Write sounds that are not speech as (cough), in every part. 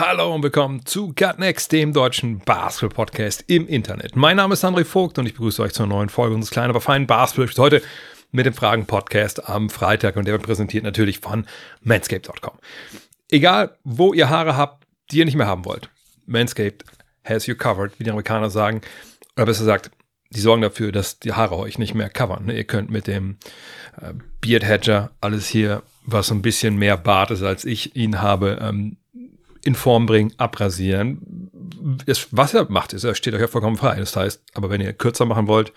Hallo und willkommen zu Gut Next, dem deutschen Basketball-Podcast im Internet. Mein Name ist André Vogt und ich begrüße euch zur neuen Folge unseres kleinen, aber feinen Basketball heute mit dem Fragen-Podcast am Freitag und der wird präsentiert natürlich von manscaped.com. Egal, wo ihr Haare habt, die ihr nicht mehr haben wollt, Manscaped has you covered, wie die Amerikaner sagen. Oder besser gesagt, die sorgen dafür, dass die Haare euch nicht mehr covern. Ihr könnt mit dem äh, Beard Hedger alles hier, was ein bisschen mehr Bart ist, als ich ihn habe, ähm, in Form bringen, abrasieren. Das, was er macht, ist, er steht euch ja vollkommen frei. Das heißt, aber wenn ihr kürzer machen wollt,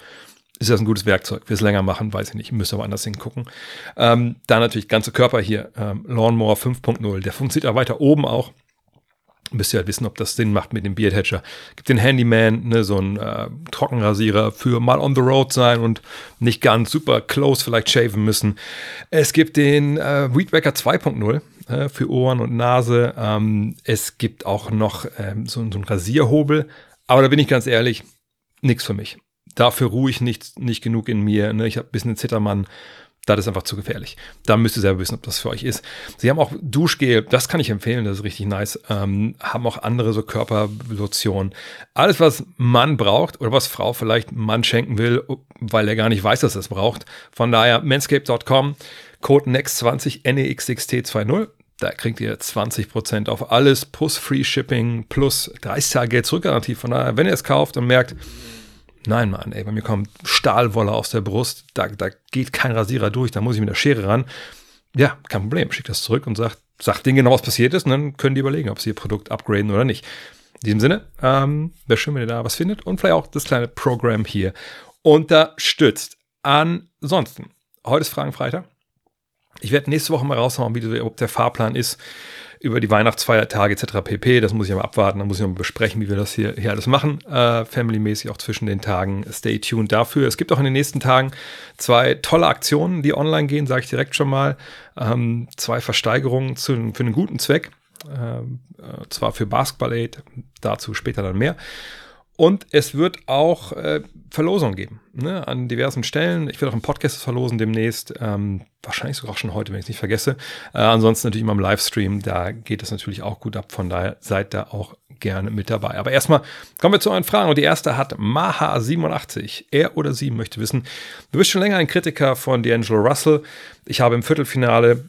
ist das ein gutes Werkzeug. Will es länger machen, weiß ich nicht, müsst aber anders hingucken. Ähm, dann natürlich ganze Körper hier, ähm, Lawnmower 5.0, der funktioniert ja weiter oben auch. Müsst ihr halt wissen, ob das Sinn macht mit dem Beard Hedger. Gibt den Handyman, ne, so ein äh, Trockenrasierer für mal on the road sein und nicht ganz super close vielleicht shaven müssen. Es gibt den äh, Weed Wacker 2.0 äh, für Ohren und Nase. Ähm, es gibt auch noch ähm, so, so einen Rasierhobel. Aber da bin ich ganz ehrlich, nichts für mich. Dafür ruhe ich nicht, nicht genug in mir. Ne? Ich habe ein bisschen einen Zittermann. Das ist einfach zu gefährlich. Da müsst ihr selber wissen, ob das für euch ist. Sie haben auch Duschgel, das kann ich empfehlen, das ist richtig nice. Ähm, haben auch andere so Körperlotionen. Alles, was Mann braucht oder was Frau vielleicht Mann schenken will, weil er gar nicht weiß, dass er es braucht. Von daher, manscape.com, Code NEXT20 NEXXT20. Da kriegt ihr 20% auf alles, plus Free Shipping, plus 30 Tage Geld zurückgarantie. Von daher, wenn ihr es kauft und merkt, Nein, Mann, ey, bei mir kommt Stahlwolle aus der Brust, da, da geht kein Rasierer durch, da muss ich mit der Schere ran. Ja, kein Problem, schickt das zurück und sagt, sagt denen genau, was passiert ist und dann können die überlegen, ob sie ihr Produkt upgraden oder nicht. In diesem Sinne, ähm, wäre schön, wenn ihr da was findet und vielleicht auch das kleine Programm hier unterstützt. Ansonsten, heute ist Fragenfreitag. Ich werde nächste Woche mal raushauen, wie ob der Fahrplan ist über die Weihnachtsfeiertage etc. pp. Das muss ich mal abwarten, da muss ich mal besprechen, wie wir das hier, hier alles machen. Äh, Family-mäßig auch zwischen den Tagen. Stay tuned dafür. Es gibt auch in den nächsten Tagen zwei tolle Aktionen, die online gehen, sage ich direkt schon mal. Ähm, zwei Versteigerungen zu, für einen guten Zweck. Ähm, äh, zwar für Basketball Aid, dazu später dann mehr. Und es wird auch äh, Verlosungen geben ne, an diversen Stellen. Ich werde auch einen Podcast verlosen demnächst. Ähm, wahrscheinlich sogar schon heute, wenn ich es nicht vergesse. Äh, ansonsten natürlich immer im Livestream. Da geht es natürlich auch gut ab. Von daher seid da auch gerne mit dabei. Aber erstmal kommen wir zu euren Fragen. Und die erste hat Maha87. Er oder sie möchte wissen, du bist schon länger ein Kritiker von D'Angelo Russell. Ich habe im Viertelfinale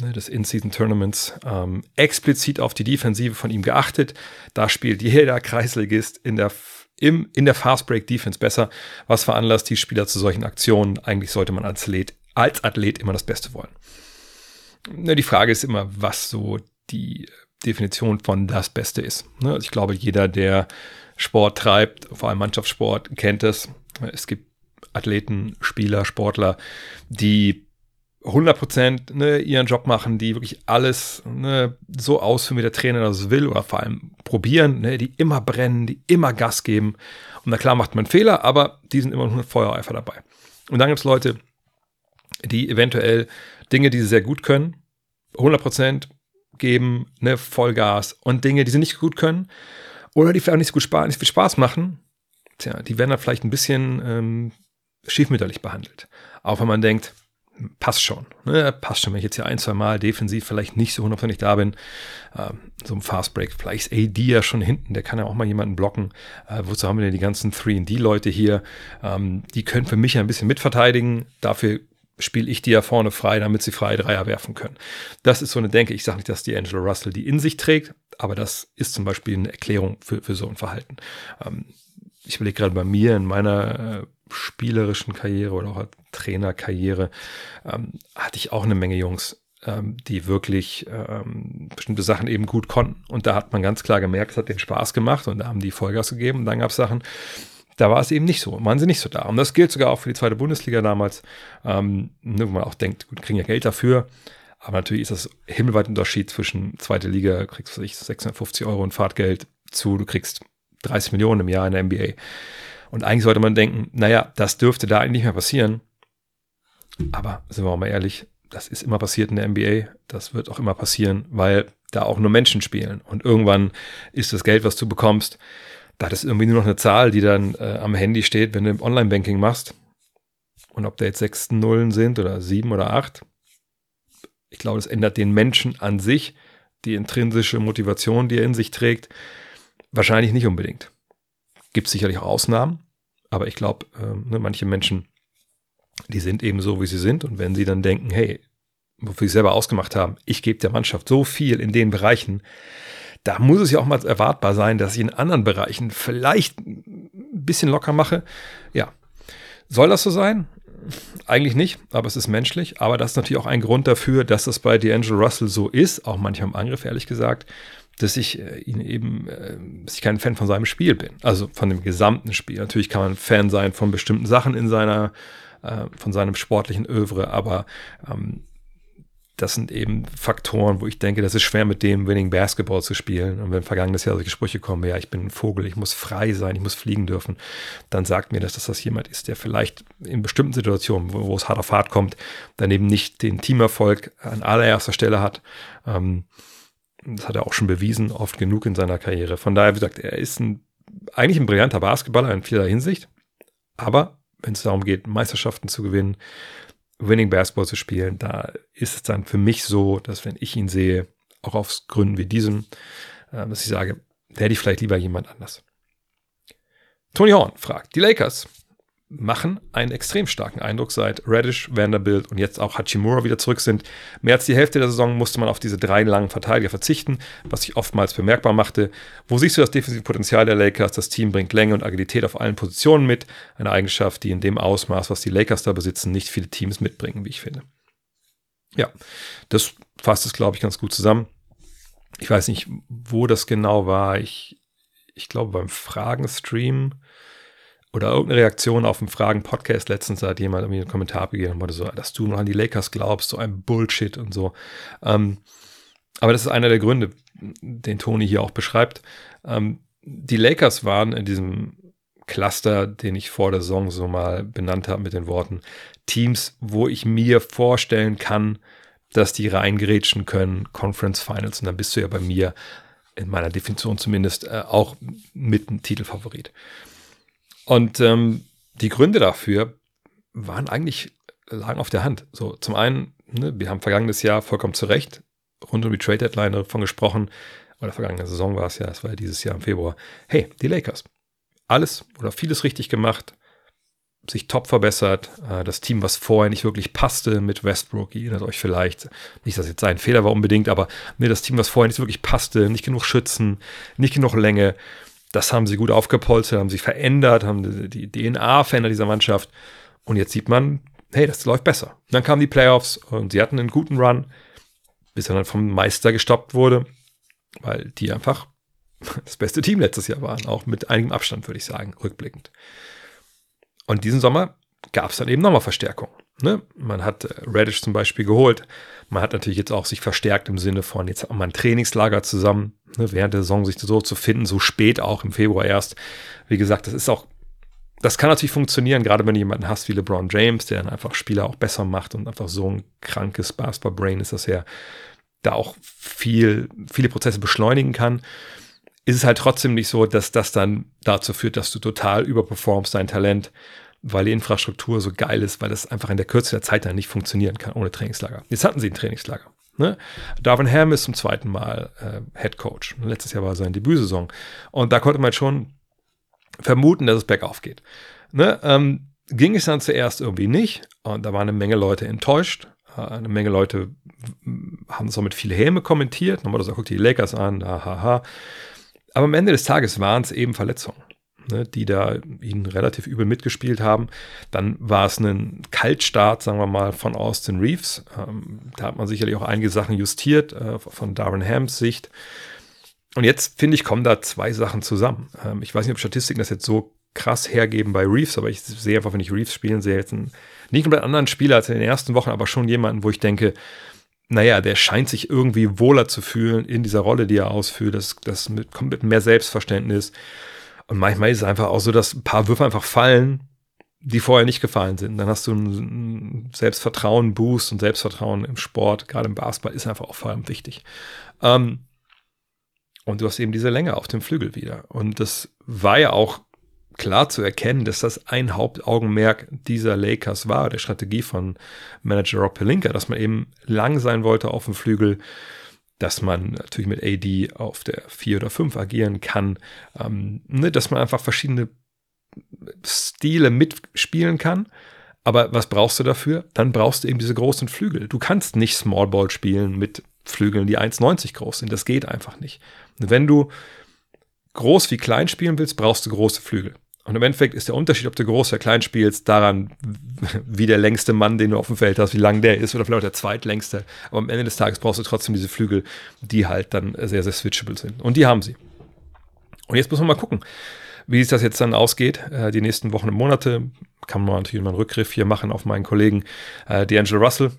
des In-Season-Tournaments ähm, explizit auf die Defensive von ihm geachtet. Da spielt jeder Kreisligist in der, im, in der Fast-Break-Defense besser, was veranlasst die Spieler zu solchen Aktionen. Eigentlich sollte man als Athlet, als Athlet immer das Beste wollen. Ne, die Frage ist immer, was so die Definition von das Beste ist. Ne, also ich glaube, jeder, der Sport treibt, vor allem Mannschaftssport, kennt es. Es gibt Athleten, Spieler, Sportler, die 100% ne, ihren Job machen, die wirklich alles ne, so ausführen, wie der Trainer das will oder vor allem probieren, ne, die immer brennen, die immer Gas geben. Und na klar macht man Fehler, aber die sind immer mit Feuereifer dabei. Und dann gibt es Leute, die eventuell Dinge, die sie sehr gut können, 100% geben, ne, Vollgas und Dinge, die sie nicht gut können oder die vielleicht auch nicht so gut nicht viel Spaß machen, tja, die werden dann vielleicht ein bisschen ähm, schiefmütterlich behandelt. Auch wenn man denkt, passt schon. Ne? Passt schon, wenn ich jetzt hier ein, zwei Mal defensiv vielleicht nicht so hundertprozentig da bin. Ähm, so ein Fast Break, vielleicht ist AD ja schon hinten, der kann ja auch mal jemanden blocken. Äh, wozu haben wir denn die ganzen 3D-Leute hier? Ähm, die können für mich ein bisschen mitverteidigen. Dafür spiele ich die ja vorne frei, damit sie freie Dreier werfen können. Das ist so eine Denke. Ich sage nicht, dass die Angelo Russell die in sich trägt, aber das ist zum Beispiel eine Erklärung für, für so ein Verhalten. Ähm, ich überlege gerade bei mir in meiner äh, spielerischen Karriere oder auch Trainerkarriere ähm, hatte ich auch eine Menge Jungs, ähm, die wirklich ähm, bestimmte Sachen eben gut konnten. Und da hat man ganz klar gemerkt, es hat den Spaß gemacht und da haben die Vollgas gegeben. Und dann gab es Sachen, da war es eben nicht so, waren sie nicht so da. Und das gilt sogar auch für die zweite Bundesliga damals, ähm, ne, wo man auch denkt, gut, kriegen ja Geld dafür. Aber natürlich ist das himmelweit Unterschied zwischen zweite Liga, kriegst du 650 Euro und Fahrtgeld zu, du kriegst 30 Millionen im Jahr in der NBA. Und eigentlich sollte man denken, naja, das dürfte da eigentlich nicht mehr passieren. Aber sind wir auch mal ehrlich, das ist immer passiert in der NBA. Das wird auch immer passieren, weil da auch nur Menschen spielen. Und irgendwann ist das Geld, was du bekommst, da ist irgendwie nur noch eine Zahl, die dann äh, am Handy steht, wenn du Online-Banking machst. Und ob da jetzt sechs Nullen sind oder sieben oder acht, ich glaube, das ändert den Menschen an sich, die intrinsische Motivation, die er in sich trägt, wahrscheinlich nicht unbedingt. Gibt sicherlich auch Ausnahmen, aber ich glaube, äh, ne, manche Menschen, die sind eben so, wie sie sind. Und wenn sie dann denken, hey, wofür sie selber ausgemacht haben, ich gebe der Mannschaft so viel in den Bereichen, da muss es ja auch mal erwartbar sein, dass ich in anderen Bereichen vielleicht ein bisschen locker mache. Ja, soll das so sein? Eigentlich nicht, aber es ist menschlich. Aber das ist natürlich auch ein Grund dafür, dass das bei D'Angelo Russell so ist, auch manchmal im Angriff, ehrlich gesagt, dass ich äh, ihn eben, äh, dass ich kein Fan von seinem Spiel bin. Also von dem gesamten Spiel. Natürlich kann man Fan sein von bestimmten Sachen in seiner, äh, von seinem sportlichen Övre, aber ähm, das sind eben Faktoren, wo ich denke, das ist schwer mit dem Winning Basketball zu spielen. Und wenn vergangenes Jahr solche Sprüche kommen, ja, ich bin ein Vogel, ich muss frei sein, ich muss fliegen dürfen, dann sagt mir, dass das, das jemand ist, der vielleicht in bestimmten Situationen, wo, wo es hart auf hart kommt, dann eben nicht den Teamerfolg an allererster Stelle hat. Ähm, das hat er auch schon bewiesen, oft genug in seiner Karriere. Von daher, wie gesagt, er ist ein, eigentlich ein brillanter Basketballer in vieler Hinsicht. Aber wenn es darum geht, Meisterschaften zu gewinnen, Winning Basketball zu spielen, da ist es dann für mich so, dass wenn ich ihn sehe, auch aus Gründen wie diesem, äh, dass ich sage, der hätte ich vielleicht lieber jemand anders. Tony Horn fragt, die Lakers machen einen extrem starken Eindruck, seit Radish, Vanderbilt und jetzt auch Hachimura wieder zurück sind. Mehr als die Hälfte der Saison musste man auf diese drei langen Verteidiger verzichten, was sich oftmals bemerkbar machte. Wo siehst du das defensive Potenzial der Lakers? Das Team bringt Länge und Agilität auf allen Positionen mit. Eine Eigenschaft, die in dem Ausmaß, was die Lakers da besitzen, nicht viele Teams mitbringen, wie ich finde. Ja, das fasst es, glaube ich, ganz gut zusammen. Ich weiß nicht, wo das genau war. Ich, ich glaube, beim Fragenstream oder irgendeine Reaktion auf einen Fragen-Podcast letztens hat jemand irgendwie einen Kommentar abgegeben und meinte so, dass du noch an die Lakers glaubst, so ein Bullshit und so. Ähm, aber das ist einer der Gründe, den Toni hier auch beschreibt. Ähm, die Lakers waren in diesem Cluster, den ich vor der Saison so mal benannt habe mit den Worten Teams, wo ich mir vorstellen kann, dass die reingrätschen können, Conference Finals. Und dann bist du ja bei mir, in meiner Definition zumindest, äh, auch mit einem Titelfavorit. Und ähm, die Gründe dafür waren eigentlich, lagen auf der Hand. So, zum einen, ne, wir haben vergangenes Jahr vollkommen zu Recht rund um die Trade Deadline davon gesprochen, oder vergangene Saison war es ja, es war ja dieses Jahr im Februar. Hey, die Lakers. Alles oder vieles richtig gemacht, sich top verbessert. Äh, das Team, was vorher nicht wirklich passte mit Westbrook, ihr erinnert euch vielleicht, nicht, dass jetzt sein Fehler war unbedingt, aber ne, das Team, was vorher nicht wirklich passte, nicht genug Schützen, nicht genug Länge, das haben sie gut aufgepolstert, haben sich verändert, haben die DNA verändert dieser Mannschaft. Und jetzt sieht man, hey, das läuft besser. Und dann kamen die Playoffs und sie hatten einen guten Run, bis er dann vom Meister gestoppt wurde, weil die einfach (laughs) das beste Team letztes Jahr waren, auch mit einigem Abstand, würde ich sagen, rückblickend. Und diesen Sommer gab es dann eben nochmal Verstärkung. Ne? Man hat äh, Radish zum Beispiel geholt. Man hat natürlich jetzt auch sich verstärkt im Sinne von, jetzt haben wir ein Trainingslager zusammen, ne? während der Saison sich so zu finden, so spät auch im Februar erst. Wie gesagt, das ist auch, das kann natürlich funktionieren, gerade wenn du jemanden hast wie LeBron James, der dann einfach Spieler auch besser macht und einfach so ein krankes Basketball-Brain ist, dass er da auch viel, viele Prozesse beschleunigen kann. Ist es halt trotzdem nicht so, dass das dann dazu führt, dass du total überperformst dein Talent weil die Infrastruktur so geil ist, weil das einfach in der Kürze der Zeit dann nicht funktionieren kann ohne Trainingslager. Jetzt hatten sie ein Trainingslager. Ne? Darwin Ham ist zum zweiten Mal äh, Head Coach. Letztes Jahr war seine Debütsaison. Und da konnte man schon vermuten, dass es bergauf geht. Ne? Ähm, ging es dann zuerst irgendwie nicht. Und da waren eine Menge Leute enttäuscht. Äh, eine Menge Leute haben es auch mit viel Häme kommentiert. Nochmal so, guckt die Lakers an, haha. Aber am Ende des Tages waren es eben Verletzungen ne, die da ihn relativ übel mitgespielt haben. Dann war es ein Kaltstart, sagen wir mal, von Austin Reeves. Ähm, da hat man sicherlich auch einige Sachen justiert äh, von Darren Hams Sicht. Und jetzt, finde ich, kommen da zwei Sachen zusammen. Ähm, ich weiß nicht, ob Statistiken das jetzt so krass hergeben bei Reeves, aber ich sehe einfach, wenn ich Reeves spielen sehe, jetzt einen nicht komplett anderen Spieler als in den ersten Wochen, aber schon jemanden, wo ich denke, naja, der scheint sich irgendwie wohler zu fühlen in dieser Rolle, die er ausführt. Das, das mit, kommt mit mehr Selbstverständnis. Und manchmal ist es einfach auch so, dass ein paar Würfe einfach fallen, die vorher nicht gefallen sind. Dann hast du ein Selbstvertrauen, Boost und Selbstvertrauen im Sport, gerade im Basketball, ist einfach auch vor allem wichtig. Ähm, und du hast eben diese Länge auf dem Flügel wieder. Und das war ja auch klar zu erkennen, dass das ein Hauptaugenmerk dieser Lakers war, der Strategie von Manager Rob Pelinka, dass man eben lang sein wollte auf dem Flügel, dass man natürlich mit AD auf der 4 oder 5 agieren kann, ähm, ne, dass man einfach verschiedene Stile mitspielen kann. Aber was brauchst du dafür? Dann brauchst du eben diese großen Flügel. Du kannst nicht Small Ball spielen mit Flügeln, die 1,90 groß sind. Das geht einfach nicht. Wenn du groß wie klein spielen willst, brauchst du große Flügel. Und im Endeffekt ist der Unterschied, ob du groß oder klein spielst, daran, wie der längste Mann, den du auf dem Feld hast, wie lang der ist oder vielleicht auch der zweitlängste. Aber am Ende des Tages brauchst du trotzdem diese Flügel, die halt dann sehr, sehr switchable sind. Und die haben sie. Und jetzt muss man mal gucken, wie sich das jetzt dann ausgeht. Äh, die nächsten Wochen und Monate kann man natürlich mal einen Rückgriff hier machen auf meinen Kollegen äh, D'Angelo Russell,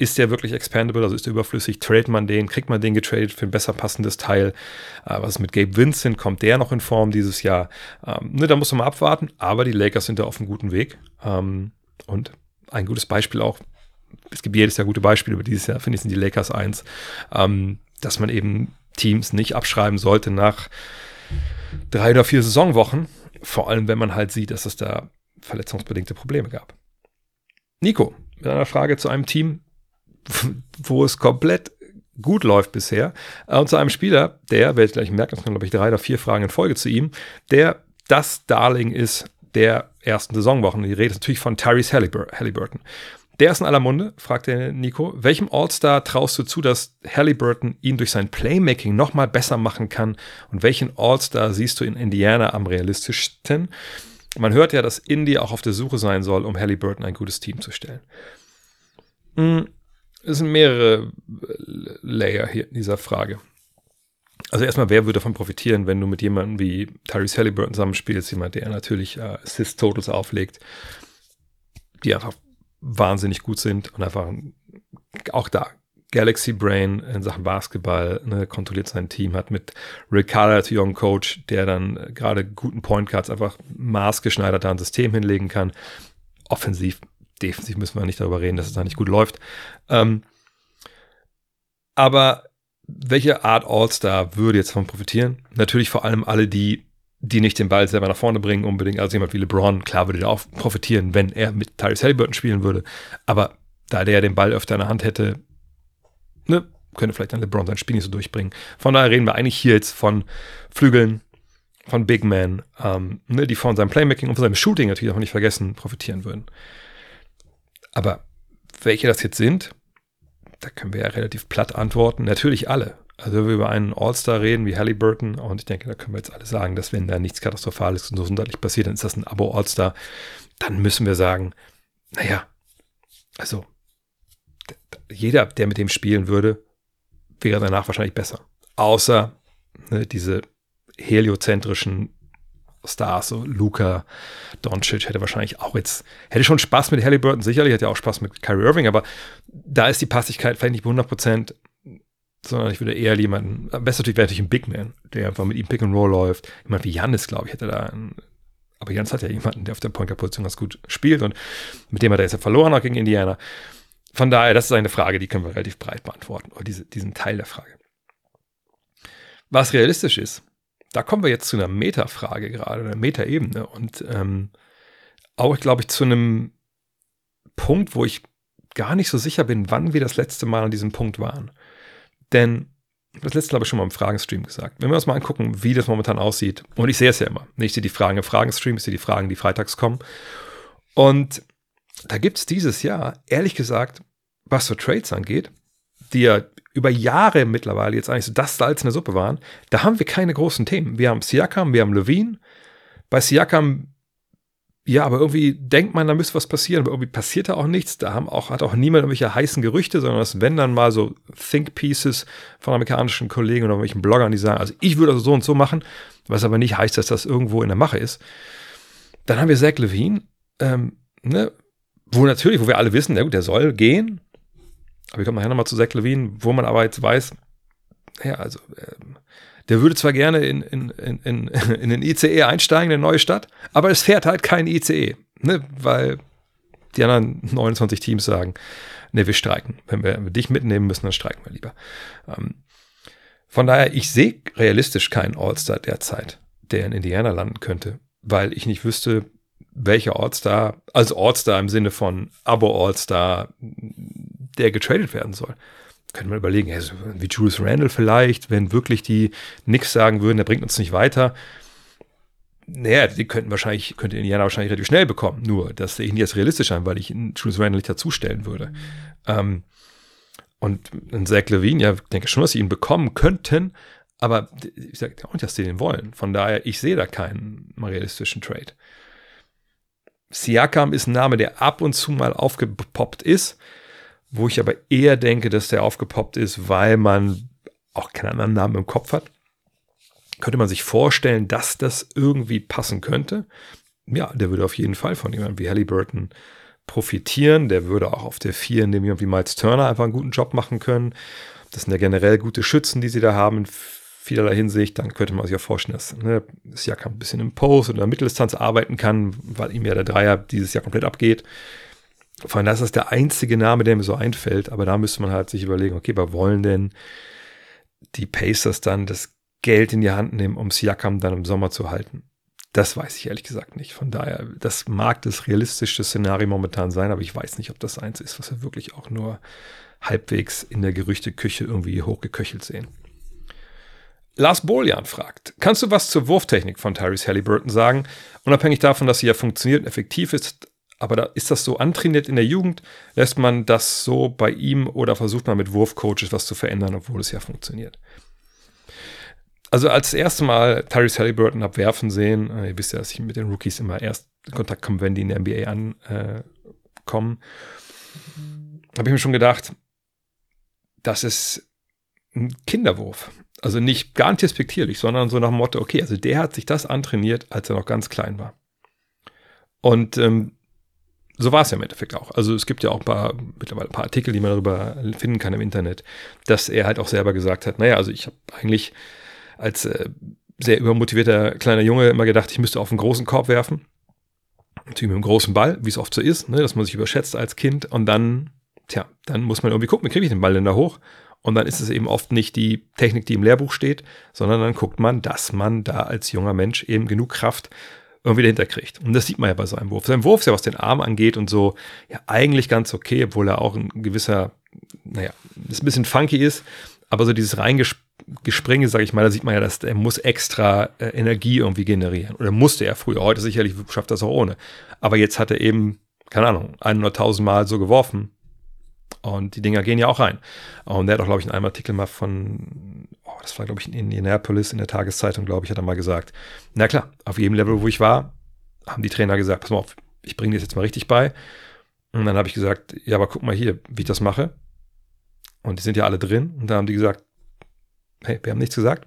ist der wirklich expandable, also ist der überflüssig, trade man den, kriegt man den getradet für ein besser passendes Teil. Äh, was ist mit Gabe Vincent, kommt der noch in Form dieses Jahr? Ähm, ne, da muss man mal abwarten, aber die Lakers sind da auf einem guten Weg. Ähm, und ein gutes Beispiel auch, es gibt jedes Jahr gute Beispiele, aber dieses Jahr finde ich sind die Lakers eins, ähm, dass man eben Teams nicht abschreiben sollte nach drei oder vier Saisonwochen, vor allem wenn man halt sieht, dass es da verletzungsbedingte Probleme gab. Nico, mit einer Frage zu einem Team, (laughs) wo es komplett gut läuft bisher. Und zu einem Spieler, der, werdet ihr gleich merken, das sind, glaube ich, drei oder vier Fragen in Folge zu ihm, der das Darling ist der ersten Saisonwochen. Die Rede ist natürlich von Tyrese Halliburton. Der ist in aller Munde, fragt der Nico. Welchem All-Star traust du zu, dass Halliburton ihn durch sein Playmaking nochmal besser machen kann? Und welchen All-Star siehst du in Indiana am realistischsten? Man hört ja, dass Indy auch auf der Suche sein soll, um Halliburton ein gutes Team zu stellen. Hm, es sind mehrere Layer hier in dieser Frage. Also erstmal, wer würde davon profitieren, wenn du mit jemandem wie Tyrese Halliburton zusammenspielst, jemand, der natürlich äh, Assist-Totals auflegt, die einfach wahnsinnig gut sind und einfach auch da Galaxy Brain in Sachen Basketball, ne, kontrolliert sein Team, hat mit Rick Carter als jungen Coach, der dann gerade guten Point Cards einfach maßgeschneidert da ein System hinlegen kann. Offensiv defensiv müssen wir nicht darüber reden, dass es da nicht gut läuft. Ähm, aber welche Art All-Star würde jetzt davon profitieren? Natürlich vor allem alle, die, die nicht den Ball selber nach vorne bringen, unbedingt. Also jemand wie LeBron, klar würde der auch profitieren, wenn er mit Tyrese Halliburton spielen würde. Aber da der den Ball öfter in der Hand hätte, ne, könnte vielleicht dann LeBron sein Spiel nicht so durchbringen. Von daher reden wir eigentlich hier jetzt von Flügeln, von Big Men, ähm, ne, die von seinem Playmaking und von seinem Shooting natürlich auch nicht vergessen profitieren würden. Aber welche das jetzt sind, da können wir ja relativ platt antworten. Natürlich alle. Also wenn wir über einen All-Star reden wie Halliburton, und ich denke, da können wir jetzt alle sagen, dass wenn da nichts Katastrophales und so sonderlich passiert, dann ist das ein Abo-All-Star, dann müssen wir sagen, naja, also jeder, der mit dem spielen würde, wäre danach wahrscheinlich besser. Außer ne, diese heliozentrischen Stars, so Luca Doncic hätte wahrscheinlich auch jetzt, hätte schon Spaß mit Halliburton, sicherlich hätte er auch Spaß mit Kyrie Irving, aber da ist die Passigkeit vielleicht nicht bei 100 Prozent, sondern ich würde eher jemanden, am besten natürlich wäre natürlich ein Big Man, der einfach mit ihm Pick and Roll läuft. Jemand wie Janis, glaube ich, hätte da einen, aber Janis hat ja jemanden, der auf der Point-Position ganz gut spielt und mit dem hat er jetzt ja verloren auch gegen Indiana. Von daher, das ist eine Frage, die können wir relativ breit beantworten, oder diese, diesen Teil der Frage. Was realistisch ist, da kommen wir jetzt zu einer Metafrage gerade, einer Metaebene und ähm, auch, glaube ich, zu einem Punkt, wo ich gar nicht so sicher bin, wann wir das letzte Mal an diesem Punkt waren. Denn das letzte habe ich schon mal im Fragenstream gesagt. Wenn wir uns mal angucken, wie das momentan aussieht, und ich sehe es ja immer, ich sehe die Fragen im Fragenstream, ich sehe die Fragen, die freitags kommen. Und da gibt es dieses Jahr, ehrlich gesagt, was so Trades angeht, die ja über Jahre mittlerweile jetzt eigentlich so das Salz in der Suppe waren, da haben wir keine großen Themen. Wir haben Siakam, wir haben Levine. Bei Siakam, ja, aber irgendwie denkt man, da müsste was passieren, aber irgendwie passiert da auch nichts. Da haben auch, hat auch niemand irgendwelche heißen Gerüchte, sondern das wenn dann mal so Think Pieces von amerikanischen Kollegen oder irgendwelchen Bloggern, die sagen, also ich würde das so und so machen, was aber nicht heißt, dass das irgendwo in der Mache ist. Dann haben wir Zach Levine, ähm, ne, wo natürlich, wo wir alle wissen, na gut, der soll gehen, aber wir kommen nachher nochmal zu Zach Levine, wo man aber jetzt weiß, ja, also, ähm, der würde zwar gerne in, in, in, in, (laughs) in den ICE einsteigen, in eine neue Stadt, aber es fährt halt kein ICE, ne, weil die anderen 29 Teams sagen, ne, wir streiken. Wenn wir, wenn wir dich mitnehmen müssen, dann streiken wir lieber. Ähm, von daher, ich sehe realistisch keinen All-Star derzeit, der in Indiana landen könnte, weil ich nicht wüsste, welcher All-Star, also All-Star im Sinne von Abo-All-Star, der getradet werden soll. Könnte man überlegen, also wie Julius Randall vielleicht, wenn wirklich die nix sagen würden, der bringt uns nicht weiter. Naja, die könnten wahrscheinlich, könnte Indiana wahrscheinlich relativ schnell bekommen. Nur, das sehe ich nicht als realistisch an, weil ich Julius Randall nicht dazustellen würde. Ähm, und Zach Levine, ja, denke schon, dass sie ihn bekommen könnten, aber ich sage auch nicht, dass sie den wollen. Von daher, ich sehe da keinen realistischen Trade. Siakam ist ein Name, der ab und zu mal aufgepoppt ist, wo ich aber eher denke, dass der aufgepoppt ist, weil man auch keinen anderen Namen im Kopf hat. Könnte man sich vorstellen, dass das irgendwie passen könnte? Ja, der würde auf jeden Fall von jemandem wie Halliburton profitieren. Der würde auch auf der 4 in dem jemand wie Miles Turner einfach einen guten Job machen können. Das sind ja generell gute Schützen, die sie da haben vielerlei Hinsicht, dann könnte man sich auch vorstellen, dass ne, Siakam ein bisschen im Post oder in der Mitteldistanz arbeiten kann, weil ihm ja der Dreier dieses Jahr komplett abgeht. Allem, das ist der einzige Name, der mir so einfällt, aber da müsste man halt sich überlegen, okay, was wollen denn die Pacers dann das Geld in die Hand nehmen, um Siakam dann im Sommer zu halten? Das weiß ich ehrlich gesagt nicht. Von daher, das mag das realistischste Szenario momentan sein, aber ich weiß nicht, ob das eins ist, was wir wirklich auch nur halbwegs in der Gerüchteküche irgendwie hochgeköchelt sehen. Lars Boljan fragt, kannst du was zur Wurftechnik von Tyrese Halliburton sagen? Unabhängig davon, dass sie ja funktioniert und effektiv ist, aber da, ist das so antrainiert in der Jugend? Lässt man das so bei ihm oder versucht man mit Wurfcoaches was zu verändern, obwohl es ja funktioniert? Also als das erste Mal Tyrese Halliburton abwerfen sehen, äh, ihr wisst ja, dass ich mit den Rookies immer erst in Kontakt komme, wenn die in der NBA ankommen, habe ich mir schon gedacht, das ist ein Kinderwurf. Also nicht gar nicht respektierlich, sondern so nach dem Motto, okay, also der hat sich das antrainiert, als er noch ganz klein war. Und ähm, so war es ja im Endeffekt auch. Also es gibt ja auch ein paar, mittlerweile ein paar Artikel, die man darüber finden kann im Internet, dass er halt auch selber gesagt hat, naja, also ich habe eigentlich als äh, sehr übermotivierter kleiner Junge immer gedacht, ich müsste auf einen großen Korb werfen. Natürlich mit einem großen Ball, wie es oft so ist, ne, dass man sich überschätzt als Kind und dann, tja, dann muss man irgendwie gucken, wie kriege ich den Ball denn da hoch? Und dann ist es eben oft nicht die Technik, die im Lehrbuch steht, sondern dann guckt man, dass man da als junger Mensch eben genug Kraft irgendwie dahinter kriegt. Und das sieht man ja bei seinem Wurf. Sein Wurf ist ja, was den Arm angeht und so, ja, eigentlich ganz okay, obwohl er auch ein gewisser, naja, ist ein bisschen funky ist, aber so dieses Reingespringe, sage ich mal, da sieht man ja, dass er muss extra äh, Energie irgendwie generieren. Oder musste er früher. Heute sicherlich schafft das auch ohne. Aber jetzt hat er eben, keine Ahnung, 100.000 Mal so geworfen und die Dinger gehen ja auch rein. Und er hat auch, glaube ich, in einem Artikel mal von, oh, das war, glaube ich, in Indianapolis in der Tageszeitung, glaube ich, hat er mal gesagt, na klar, auf jedem Level, wo ich war, haben die Trainer gesagt, pass mal auf, ich bringe dir das jetzt mal richtig bei. Und dann habe ich gesagt, ja, aber guck mal hier, wie ich das mache. Und die sind ja alle drin. Und dann haben die gesagt, hey, wir haben nichts gesagt,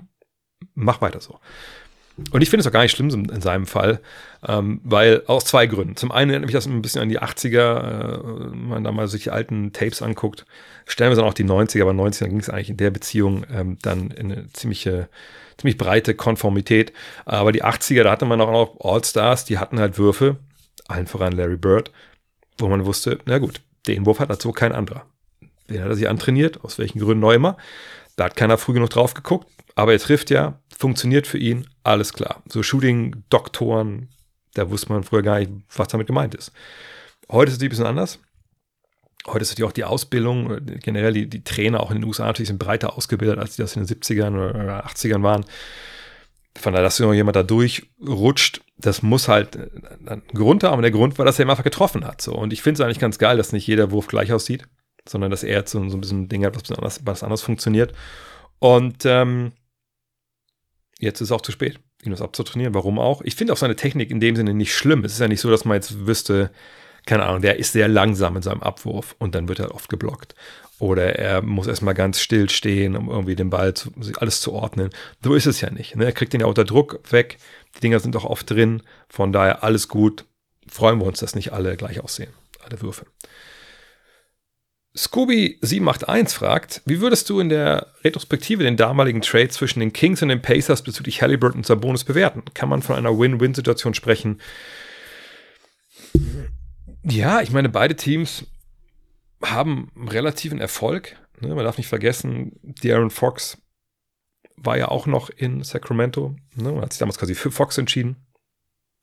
mach weiter so. Und ich finde es auch gar nicht schlimm in seinem Fall, ähm, weil aus zwei Gründen. Zum einen erinnert mich das ein bisschen an die 80er, äh, wenn man da mal sich die alten Tapes anguckt. Stellen wir dann auch die 90er, aber 90er ging es eigentlich in der Beziehung ähm, dann in eine ziemliche, ziemlich breite Konformität. Aber die 80er, da hatte man auch noch All-Stars, die hatten halt Würfe, allen voran Larry Bird, wo man wusste, na gut, den Wurf hat dazu kein anderer. Den hat er sich antrainiert, aus welchen Gründen auch immer. Da hat keiner früh genug drauf geguckt, aber er trifft ja, funktioniert für ihn, alles klar. So Shooting-Doktoren, da wusste man früher gar nicht, was damit gemeint ist. Heute ist es ein bisschen anders. Heute ist natürlich auch die Ausbildung, generell die, die Trainer auch in den USA natürlich sind breiter ausgebildet, als die das in den 70ern oder 80ern waren. Von daher, dass noch jemand da durchrutscht, das muss halt einen Grund haben. Und der Grund war, dass er ihn einfach getroffen hat. So. Und ich finde es eigentlich ganz geil, dass nicht jeder Wurf gleich aussieht, sondern dass er so, so ein bisschen Ding hat, was anders, was anders funktioniert. Und ähm, Jetzt ist es auch zu spät, ihn das abzutrainieren. Warum auch? Ich finde auch seine Technik in dem Sinne nicht schlimm. Es ist ja nicht so, dass man jetzt wüsste, keine Ahnung, der ist sehr langsam in seinem Abwurf und dann wird er oft geblockt. Oder er muss erstmal ganz still stehen, um irgendwie den Ball zu, alles zu ordnen. So ist es ja nicht. Ne? Er kriegt den ja unter Druck weg. Die Dinger sind auch oft drin. Von daher alles gut. Freuen wir uns, dass nicht alle gleich aussehen. Alle Würfe. Scooby781 fragt, wie würdest du in der Retrospektive den damaligen Trade zwischen den Kings und den Pacers bezüglich Halliburton und Sabonis bewerten? Kann man von einer Win-Win-Situation sprechen? Ja, ich meine, beide Teams haben relativen Erfolg. Ne? Man darf nicht vergessen, De'Aaron Fox war ja auch noch in Sacramento. Ne? Man hat sich damals quasi für Fox entschieden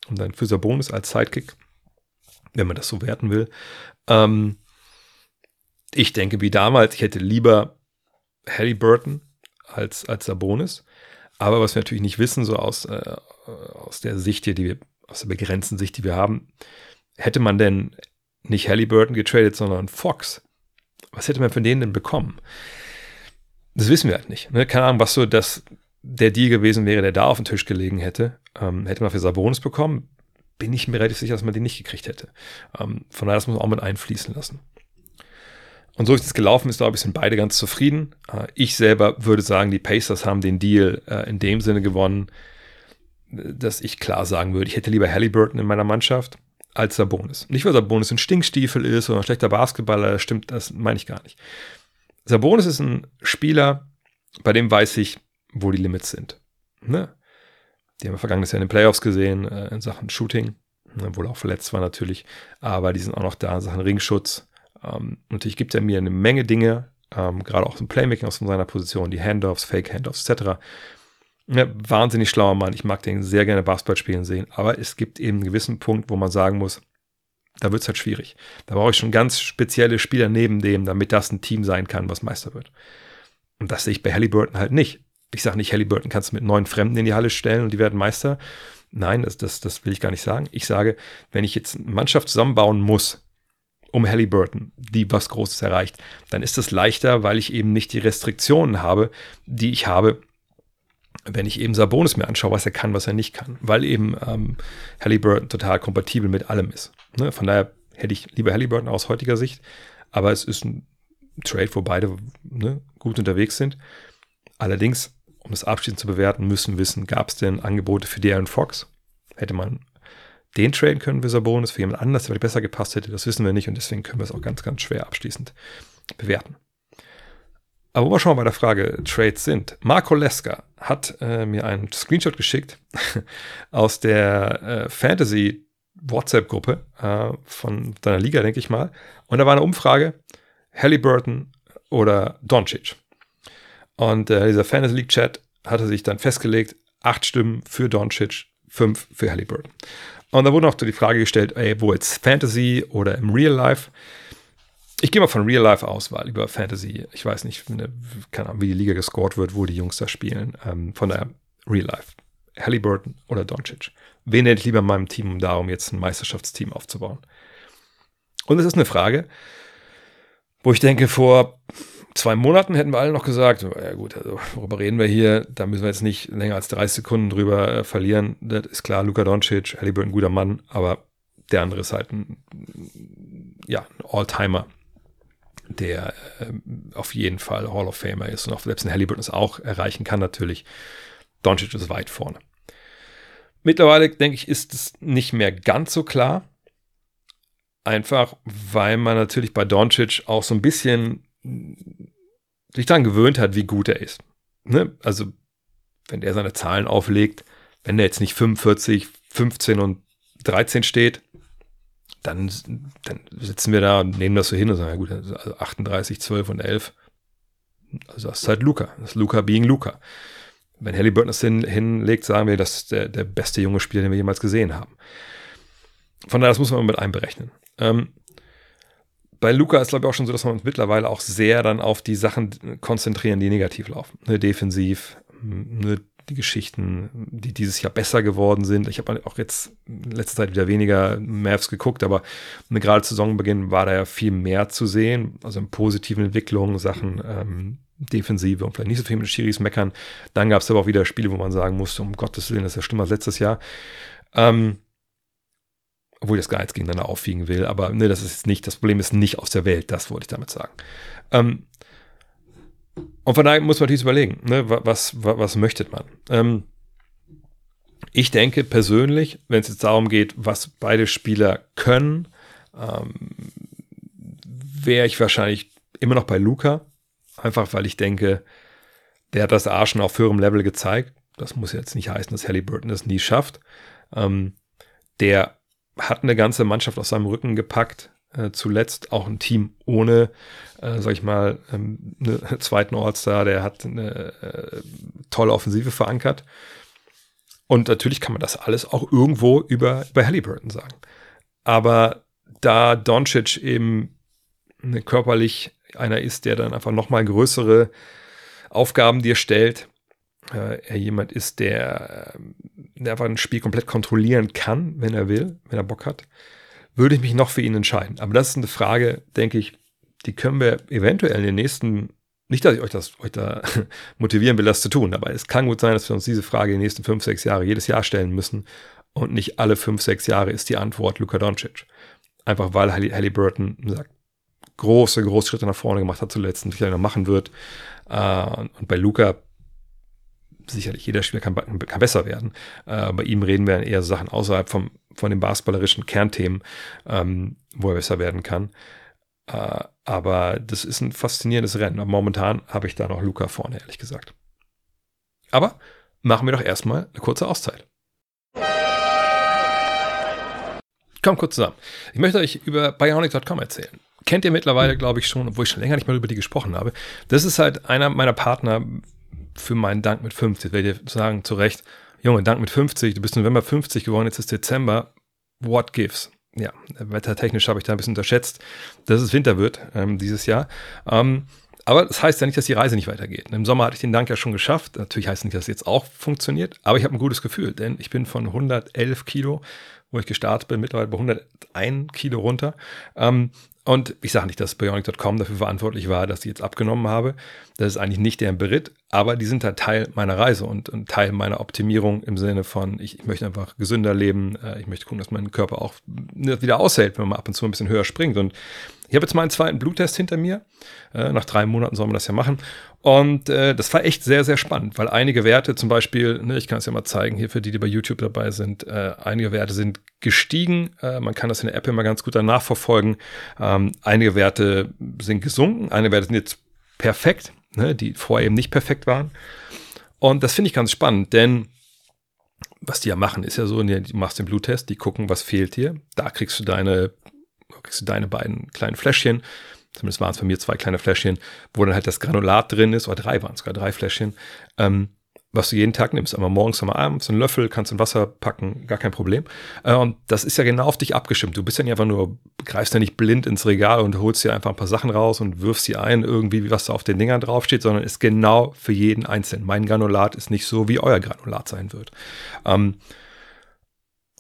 und dann für Sabonis als Sidekick, wenn man das so werten will. Ähm, ich denke, wie damals, ich hätte lieber Halliburton als, als Sabonis. Aber was wir natürlich nicht wissen, so aus, äh, aus der Sicht hier, die wir, aus der begrenzten Sicht, die wir haben, hätte man denn nicht Halliburton getradet, sondern Fox, was hätte man von denen denn bekommen? Das wissen wir halt nicht. Ne? Keine Ahnung, was so das, der Deal gewesen wäre, der da auf dem Tisch gelegen hätte. Ähm, hätte man für Sabonis bekommen, bin ich mir relativ sicher, dass man den nicht gekriegt hätte. Ähm, von daher, das muss man auch mit einfließen lassen. Und so ist es gelaufen, ist, glaube ich, sind beide ganz zufrieden. Äh, ich selber würde sagen, die Pacers haben den Deal äh, in dem Sinne gewonnen, dass ich klar sagen würde, ich hätte lieber Halliburton in meiner Mannschaft als Sabonis. Nicht, weil Sabonis ein Stinkstiefel ist oder ein schlechter Basketballer, das stimmt, das meine ich gar nicht. Sabonis ist ein Spieler, bei dem weiß ich, wo die Limits sind. Ne? Die haben wir vergangenes Jahr in den Playoffs gesehen, äh, in Sachen Shooting, obwohl er auch verletzt war natürlich, aber die sind auch noch da in Sachen Ringschutz, ähm, natürlich gibt er mir eine Menge Dinge, ähm, gerade auch zum Playmaking aus seiner Position, die Handoffs, Fake Handoffs etc. Ja, wahnsinnig schlauer Mann. Ich mag den sehr gerne Basketball spielen sehen. Aber es gibt eben einen gewissen Punkt, wo man sagen muss, da wird es halt schwierig. Da brauche ich schon ganz spezielle Spieler neben dem, damit das ein Team sein kann, was Meister wird. Und das sehe ich bei Halliburton halt nicht. Ich sage nicht, Halliburton kannst du mit neun Fremden in die Halle stellen und die werden Meister. Nein, das, das, das will ich gar nicht sagen. Ich sage, wenn ich jetzt eine Mannschaft zusammenbauen muss, um Halliburton, die was Großes erreicht, dann ist es leichter, weil ich eben nicht die Restriktionen habe, die ich habe, wenn ich eben Sabonis mir anschaue, was er kann, was er nicht kann, weil eben ähm, Halliburton total kompatibel mit allem ist. Ne? Von daher hätte ich lieber Halliburton aus heutiger Sicht, aber es ist ein Trade, wo beide ne, gut unterwegs sind. Allerdings, um das abschließend zu bewerten, müssen wissen, gab es denn Angebote für Darren Fox? Hätte man den traden können für Sabonis, für jemand anders, der besser gepasst hätte, das wissen wir nicht und deswegen können wir es auch ganz, ganz schwer abschließend bewerten. Aber wo wir schon mal bei der Frage Trades sind. Marco Leska hat äh, mir einen Screenshot geschickt (laughs) aus der äh, Fantasy WhatsApp-Gruppe äh, von seiner Liga, denke ich mal. Und da war eine Umfrage, Halliburton oder Doncic. Und äh, dieser Fantasy League Chat hatte sich dann festgelegt, acht Stimmen für Doncic, fünf für Halliburton. Und da wurde noch die Frage gestellt, ey, wo jetzt Fantasy oder im Real Life? Ich gehe mal von Real Life aus, weil über Fantasy, ich weiß nicht, keine Ahnung, wie die Liga gescored wird, wo die Jungs da spielen. Ähm, von der Real Life. Halliburton oder Doncic. Wen hätte ich lieber in meinem Team, um darum jetzt ein Meisterschaftsteam aufzubauen? Und es ist eine Frage, wo ich denke, vor zwei Monaten hätten wir alle noch gesagt, ja gut, also worüber reden wir hier? Da müssen wir jetzt nicht länger als 30 Sekunden drüber äh, verlieren. Das ist klar, Luka Doncic, Halliburton, guter Mann, aber der andere ist halt ein, ja, ein All-Timer, der äh, auf jeden Fall Hall of Famer ist und auch selbst ein Halliburton es auch erreichen kann natürlich. Doncic ist weit vorne. Mittlerweile, denke ich, ist es nicht mehr ganz so klar. Einfach, weil man natürlich bei Doncic auch so ein bisschen sich daran gewöhnt hat, wie gut er ist. Ne? Also, wenn er seine Zahlen auflegt, wenn er jetzt nicht 45, 15 und 13 steht, dann, dann sitzen wir da und nehmen das so hin und sagen, ja gut, also 38, 12 und 11. Also das ist halt Luca. Das ist Luca being Luca. Wenn Halliburton das hin, hinlegt, sagen wir, das ist der, der beste junge Spieler, den wir jemals gesehen haben. Von daher, das muss man mit einberechnen. Ähm, bei Luca ist glaube ich auch schon so, dass wir uns mittlerweile auch sehr dann auf die Sachen konzentrieren, die negativ laufen. Ne, defensiv, ne, die Geschichten, die dieses Jahr besser geworden sind. Ich habe auch jetzt in letzter Zeit wieder weniger Mavs geguckt, aber ne, gerade zu Saisonbeginn war da ja viel mehr zu sehen, also in positiven Entwicklungen, Sachen ähm, Defensive und vielleicht nicht so viel mit Schiris meckern. Dann gab es aber auch wieder Spiele, wo man sagen musste, um Gottes Willen, das ist ja schlimmer als letztes Jahr. Ähm, obwohl ich das gar jetzt gegeneinander aufwiegen will, aber ne, das ist jetzt nicht, das Problem ist nicht aus der Welt, das wollte ich damit sagen. Ähm, und von daher muss man natürlich überlegen, ne, was, was, was möchte man? Ähm, ich denke persönlich, wenn es jetzt darum geht, was beide Spieler können, ähm, wäre ich wahrscheinlich immer noch bei Luca, einfach weil ich denke, der hat das A schon auf höherem Level gezeigt. Das muss jetzt nicht heißen, dass Halliburton das nie schafft. Ähm, der hat eine ganze Mannschaft aus seinem Rücken gepackt. Äh, zuletzt auch ein Team ohne, äh, sag ich mal, ähm, einen (laughs) zweiten All-Star. Der hat eine äh, tolle Offensive verankert. Und natürlich kann man das alles auch irgendwo über, über Halliburton sagen. Aber da Doncic eben körperlich einer ist, der dann einfach nochmal größere Aufgaben dir stellt, äh, er jemand ist, der, der einfach ein Spiel komplett kontrollieren kann, wenn er will, wenn er Bock hat, würde ich mich noch für ihn entscheiden. Aber das ist eine Frage, denke ich, die können wir eventuell in den nächsten, nicht, dass ich euch das euch da (laughs) motivieren will, das zu tun, aber es kann gut sein, dass wir uns diese Frage in den nächsten fünf, sechs Jahre jedes Jahr stellen müssen. Und nicht alle fünf, sechs Jahre ist die Antwort Luka Doncic. Einfach weil Halliburton sagt, große, große Schritte nach vorne gemacht hat zuletzt und vielleicht noch machen wird. Äh, und bei Luca sicherlich jeder Spieler kann, kann besser werden. Äh, bei ihm reden wir eher Sachen außerhalb vom, von den basketballerischen Kernthemen, ähm, wo er besser werden kann. Äh, aber das ist ein faszinierendes Rennen. Aber momentan habe ich da noch Luca vorne, ehrlich gesagt. Aber machen wir doch erstmal eine kurze Auszeit. Komm kurz zusammen. Ich möchte euch über Bionic.com erzählen. Kennt ihr mittlerweile, glaube ich, schon, obwohl ich schon länger nicht mehr über die gesprochen habe. Das ist halt einer meiner Partner für meinen Dank mit 50. Werde ich sagen, zu Recht, Junge, Dank mit 50, du bist November 50 geworden, jetzt ist Dezember. What gives? Ja, wettertechnisch habe ich da ein bisschen unterschätzt, dass es Winter wird ähm, dieses Jahr. Ähm, aber das heißt ja nicht, dass die Reise nicht weitergeht. Im Sommer hatte ich den Dank ja schon geschafft. Natürlich heißt nicht, dass es jetzt auch funktioniert, aber ich habe ein gutes Gefühl, denn ich bin von 111 Kilo, wo ich gestartet bin, mittlerweile bei 101 Kilo runter. Ähm, und ich sage nicht, dass Bionic.com dafür verantwortlich war, dass ich jetzt abgenommen habe. Das ist eigentlich nicht deren Beritt, aber die sind halt Teil meiner Reise und, und Teil meiner Optimierung im Sinne von, ich, ich, möchte einfach gesünder leben. Äh, ich möchte gucken, dass mein Körper auch wieder aushält, wenn man ab und zu ein bisschen höher springt. Und ich habe jetzt meinen zweiten Bluttest hinter mir. Äh, nach drei Monaten soll man das ja machen. Und äh, das war echt sehr, sehr spannend, weil einige Werte zum Beispiel, ne, ich kann es ja mal zeigen, hier für die, die bei YouTube dabei sind, äh, einige Werte sind gestiegen. Äh, man kann das in der App immer ganz gut danach verfolgen. Ähm, einige Werte sind gesunken, einige Werte sind jetzt perfekt, ne, die vorher eben nicht perfekt waren. Und das finde ich ganz spannend, denn was die ja machen, ist ja so, du machst den Bluttest, die gucken, was fehlt dir. Da kriegst du deine kriegst du deine beiden kleinen Fläschchen, zumindest waren es bei mir zwei kleine Fläschchen, wo dann halt das Granulat drin ist, oder drei waren es sogar, drei Fläschchen, ähm, was du jeden Tag nimmst. Einmal morgens, einmal abends, einen Löffel, kannst in Wasser packen, gar kein Problem. Äh, und das ist ja genau auf dich abgestimmt. Du bist ja nicht einfach nur, greifst ja nicht blind ins Regal und holst dir einfach ein paar Sachen raus und wirfst sie ein, irgendwie, was da auf den Dingern draufsteht, sondern ist genau für jeden Einzelnen. Mein Granulat ist nicht so, wie euer Granulat sein wird. Ähm,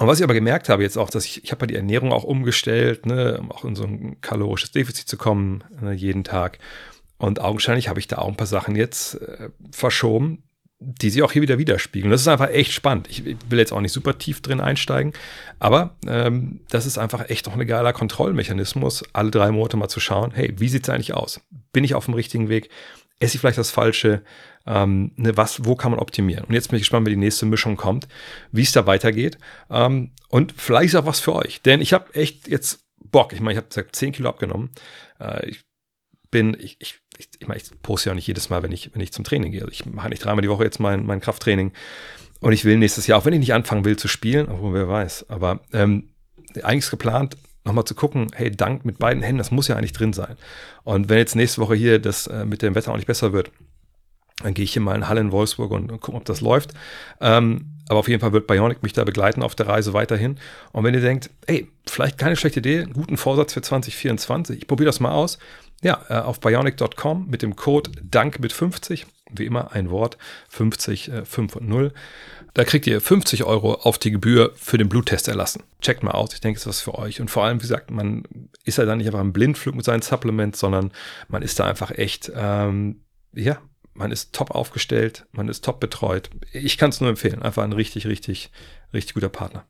und was ich aber gemerkt habe jetzt auch, dass ich, ich habe ja die Ernährung auch umgestellt, ne, um auch in so ein kalorisches Defizit zu kommen, ne, jeden Tag. Und augenscheinlich habe ich da auch ein paar Sachen jetzt äh, verschoben, die sich auch hier wieder widerspiegeln. Das ist einfach echt spannend. Ich will jetzt auch nicht super tief drin einsteigen, aber ähm, das ist einfach echt noch ein geiler Kontrollmechanismus, alle drei Monate mal zu schauen, hey, wie sieht es eigentlich aus? Bin ich auf dem richtigen Weg? Esse ich vielleicht das Falsche? Ähm, ne, was, wo kann man optimieren? Und jetzt bin ich gespannt, wenn die nächste Mischung kommt, wie es da weitergeht. Ähm, und vielleicht ist auch was für euch. Denn ich habe echt jetzt Bock. Ich meine, ich habe 10 Kilo abgenommen. Äh, ich bin, ich, ich, ich, ich, meine, ich poste ja nicht jedes Mal, wenn ich, wenn ich zum Training gehe. Also ich mache nicht dreimal die Woche jetzt mein, mein Krafttraining. Und ich will nächstes Jahr, auch wenn ich nicht anfangen will zu spielen, obwohl wer weiß, aber ähm, eigentlich ist geplant, nochmal zu gucken, hey, Dank mit beiden Händen, das muss ja eigentlich drin sein. Und wenn jetzt nächste Woche hier das äh, mit dem Wetter auch nicht besser wird, dann gehe ich hier mal in Halle in Wolfsburg und, und gucke, ob das läuft. Ähm, aber auf jeden Fall wird Bionic mich da begleiten auf der Reise weiterhin. Und wenn ihr denkt, ey, vielleicht keine schlechte Idee, einen guten Vorsatz für 2024, ich probiere das mal aus. Ja, äh, auf bionic.com mit dem Code DANK mit 50, wie immer ein Wort, 50, äh, 5 und 0. Da kriegt ihr 50 Euro auf die Gebühr für den Bluttest erlassen. Checkt mal aus, ich denke, es ist was für euch. Und vor allem, wie gesagt, man ist ja dann nicht einfach ein Blindflug mit seinen Supplements, sondern man ist da einfach echt, ähm, ja, man ist top aufgestellt, man ist top betreut. Ich kann es nur empfehlen. Einfach ein richtig, richtig, richtig guter Partner.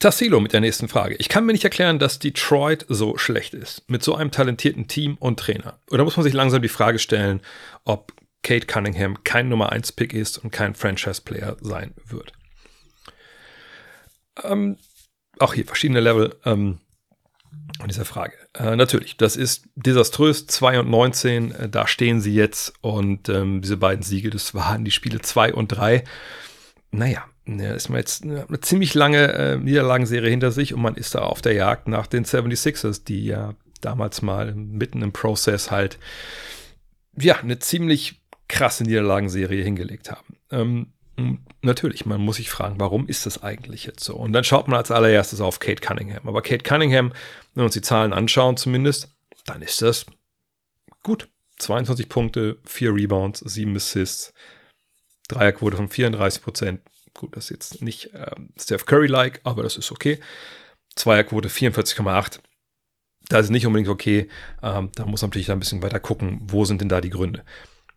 Tassilo mit der nächsten Frage. Ich kann mir nicht erklären, dass Detroit so schlecht ist. Mit so einem talentierten Team und Trainer. Oder muss man sich langsam die Frage stellen, ob Kate Cunningham kein Nummer 1 Pick ist und kein Franchise-Player sein wird. Ähm, auch hier verschiedene Level. Ähm, an dieser Frage. Äh, natürlich, das ist desaströs. 2 und 19, äh, da stehen sie jetzt. Und ähm, diese beiden Siege, das waren die Spiele 2 und 3. Naja, ja, ist man jetzt eine, ziemlich lange äh, Niederlagenserie hinter sich und man ist da auf der Jagd nach den 76ers, die ja damals mal mitten im Prozess halt ja eine ziemlich krasse Niederlagenserie hingelegt haben. Ähm, natürlich, man muss sich fragen, warum ist das eigentlich jetzt so? Und dann schaut man als allererstes auf Kate Cunningham. Aber Kate Cunningham, wenn wir uns die Zahlen anschauen zumindest, dann ist das gut. 22 Punkte, 4 Rebounds, 7 Assists, Dreierquote von 34 Prozent. Gut, das ist jetzt nicht äh, Steph Curry-like, aber das ist okay. Zweierquote 44,8. Das ist nicht unbedingt okay. Ähm, da muss man natürlich ein bisschen weiter gucken, wo sind denn da die Gründe.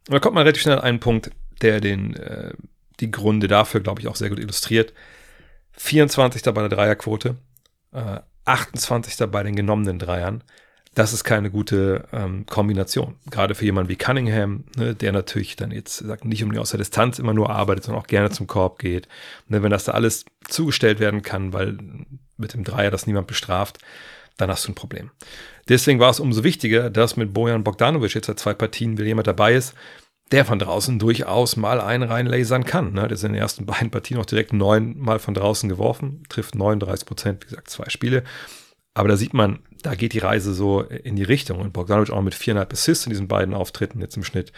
Und da kommt man relativ schnell an einen Punkt, der den äh, die Gründe dafür, glaube ich, auch sehr gut illustriert. 24. bei der Dreierquote, äh, 28. bei den genommenen Dreiern. Das ist keine gute ähm, Kombination. Gerade für jemanden wie Cunningham, ne, der natürlich dann jetzt sagt, nicht um die aus der Distanz immer nur arbeitet, sondern auch gerne zum Korb geht. Ne, wenn das da alles zugestellt werden kann, weil mit dem Dreier das niemand bestraft, dann hast du ein Problem. Deswegen war es umso wichtiger, dass mit Bojan Bogdanovic jetzt seit zwei Partien wieder jemand dabei ist, der von draußen durchaus mal einen reinlasern kann. Ne? Der ist in den ersten beiden Partien auch direkt neun Mal von draußen geworfen, trifft 39 Prozent, wie gesagt, zwei Spiele. Aber da sieht man, da geht die Reise so in die Richtung. Und Bogdanovic auch mit viereinhalb Assists in diesen beiden Auftritten jetzt im Schnitt.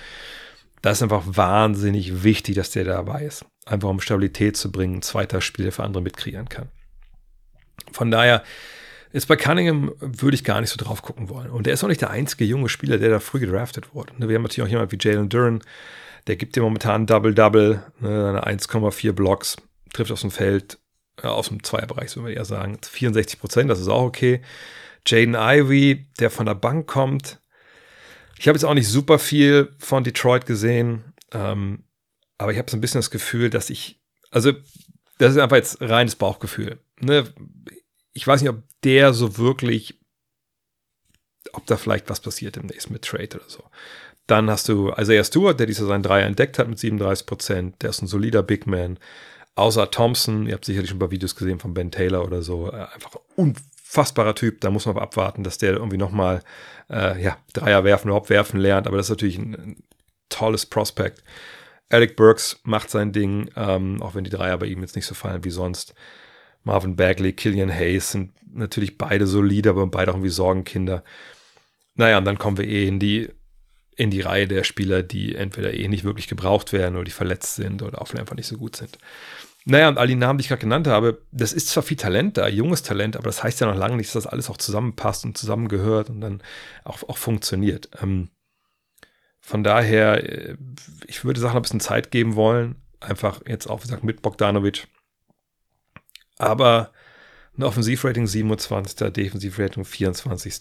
Das ist einfach wahnsinnig wichtig, dass der dabei ist. Einfach um Stabilität zu bringen, zweiter Spieler für andere mitkreieren kann. Von daher, Jetzt bei Cunningham würde ich gar nicht so drauf gucken wollen. Und er ist auch nicht der einzige junge Spieler, der da früh gedraftet wurde. Wir haben natürlich auch jemanden wie Jalen Duran, der gibt dir momentan Double-Double, ne, 1,4 Blocks, trifft aus dem Feld, äh, aus dem Zweierbereich, so würde ich eher sagen, 64 Prozent, das ist auch okay. Jaden Ivy, der von der Bank kommt. Ich habe jetzt auch nicht super viel von Detroit gesehen, ähm, aber ich habe so ein bisschen das Gefühl, dass ich, also das ist einfach jetzt reines Bauchgefühl. Ne? Ich weiß nicht, ob der so wirklich, ob da vielleicht was passiert demnächst mit Trade oder so. Dann hast du Isaiah Stewart, der dieser seinen Dreier entdeckt hat mit 37 Prozent. Der ist ein solider Big Man. Außer Thompson, ihr habt sicherlich schon ein paar Videos gesehen von Ben Taylor oder so. Äh, einfach unfassbarer Typ. Da muss man aber abwarten, dass der irgendwie nochmal äh, ja, Dreier werfen, überhaupt werfen lernt. Aber das ist natürlich ein, ein tolles Prospect. Alec Burks macht sein Ding, ähm, auch wenn die Dreier bei ihm jetzt nicht so fallen wie sonst. Marvin Bagley, Killian Hayes sind natürlich beide solide, aber beide auch irgendwie Sorgenkinder. Naja, und dann kommen wir eh in die, in die Reihe der Spieler, die entweder eh nicht wirklich gebraucht werden oder die verletzt sind oder auch einfach nicht so gut sind. Naja, und all die Namen, die ich gerade genannt habe, das ist zwar viel Talent da, junges Talent, aber das heißt ja noch lange nicht, dass das alles auch zusammenpasst und zusammengehört und dann auch, auch funktioniert. Ähm, von daher, äh, ich würde Sachen ein bisschen Zeit geben wollen. Einfach jetzt auch, wie gesagt, mit Bogdanovic aber ein Offensivrating 27. Defensivrating 24.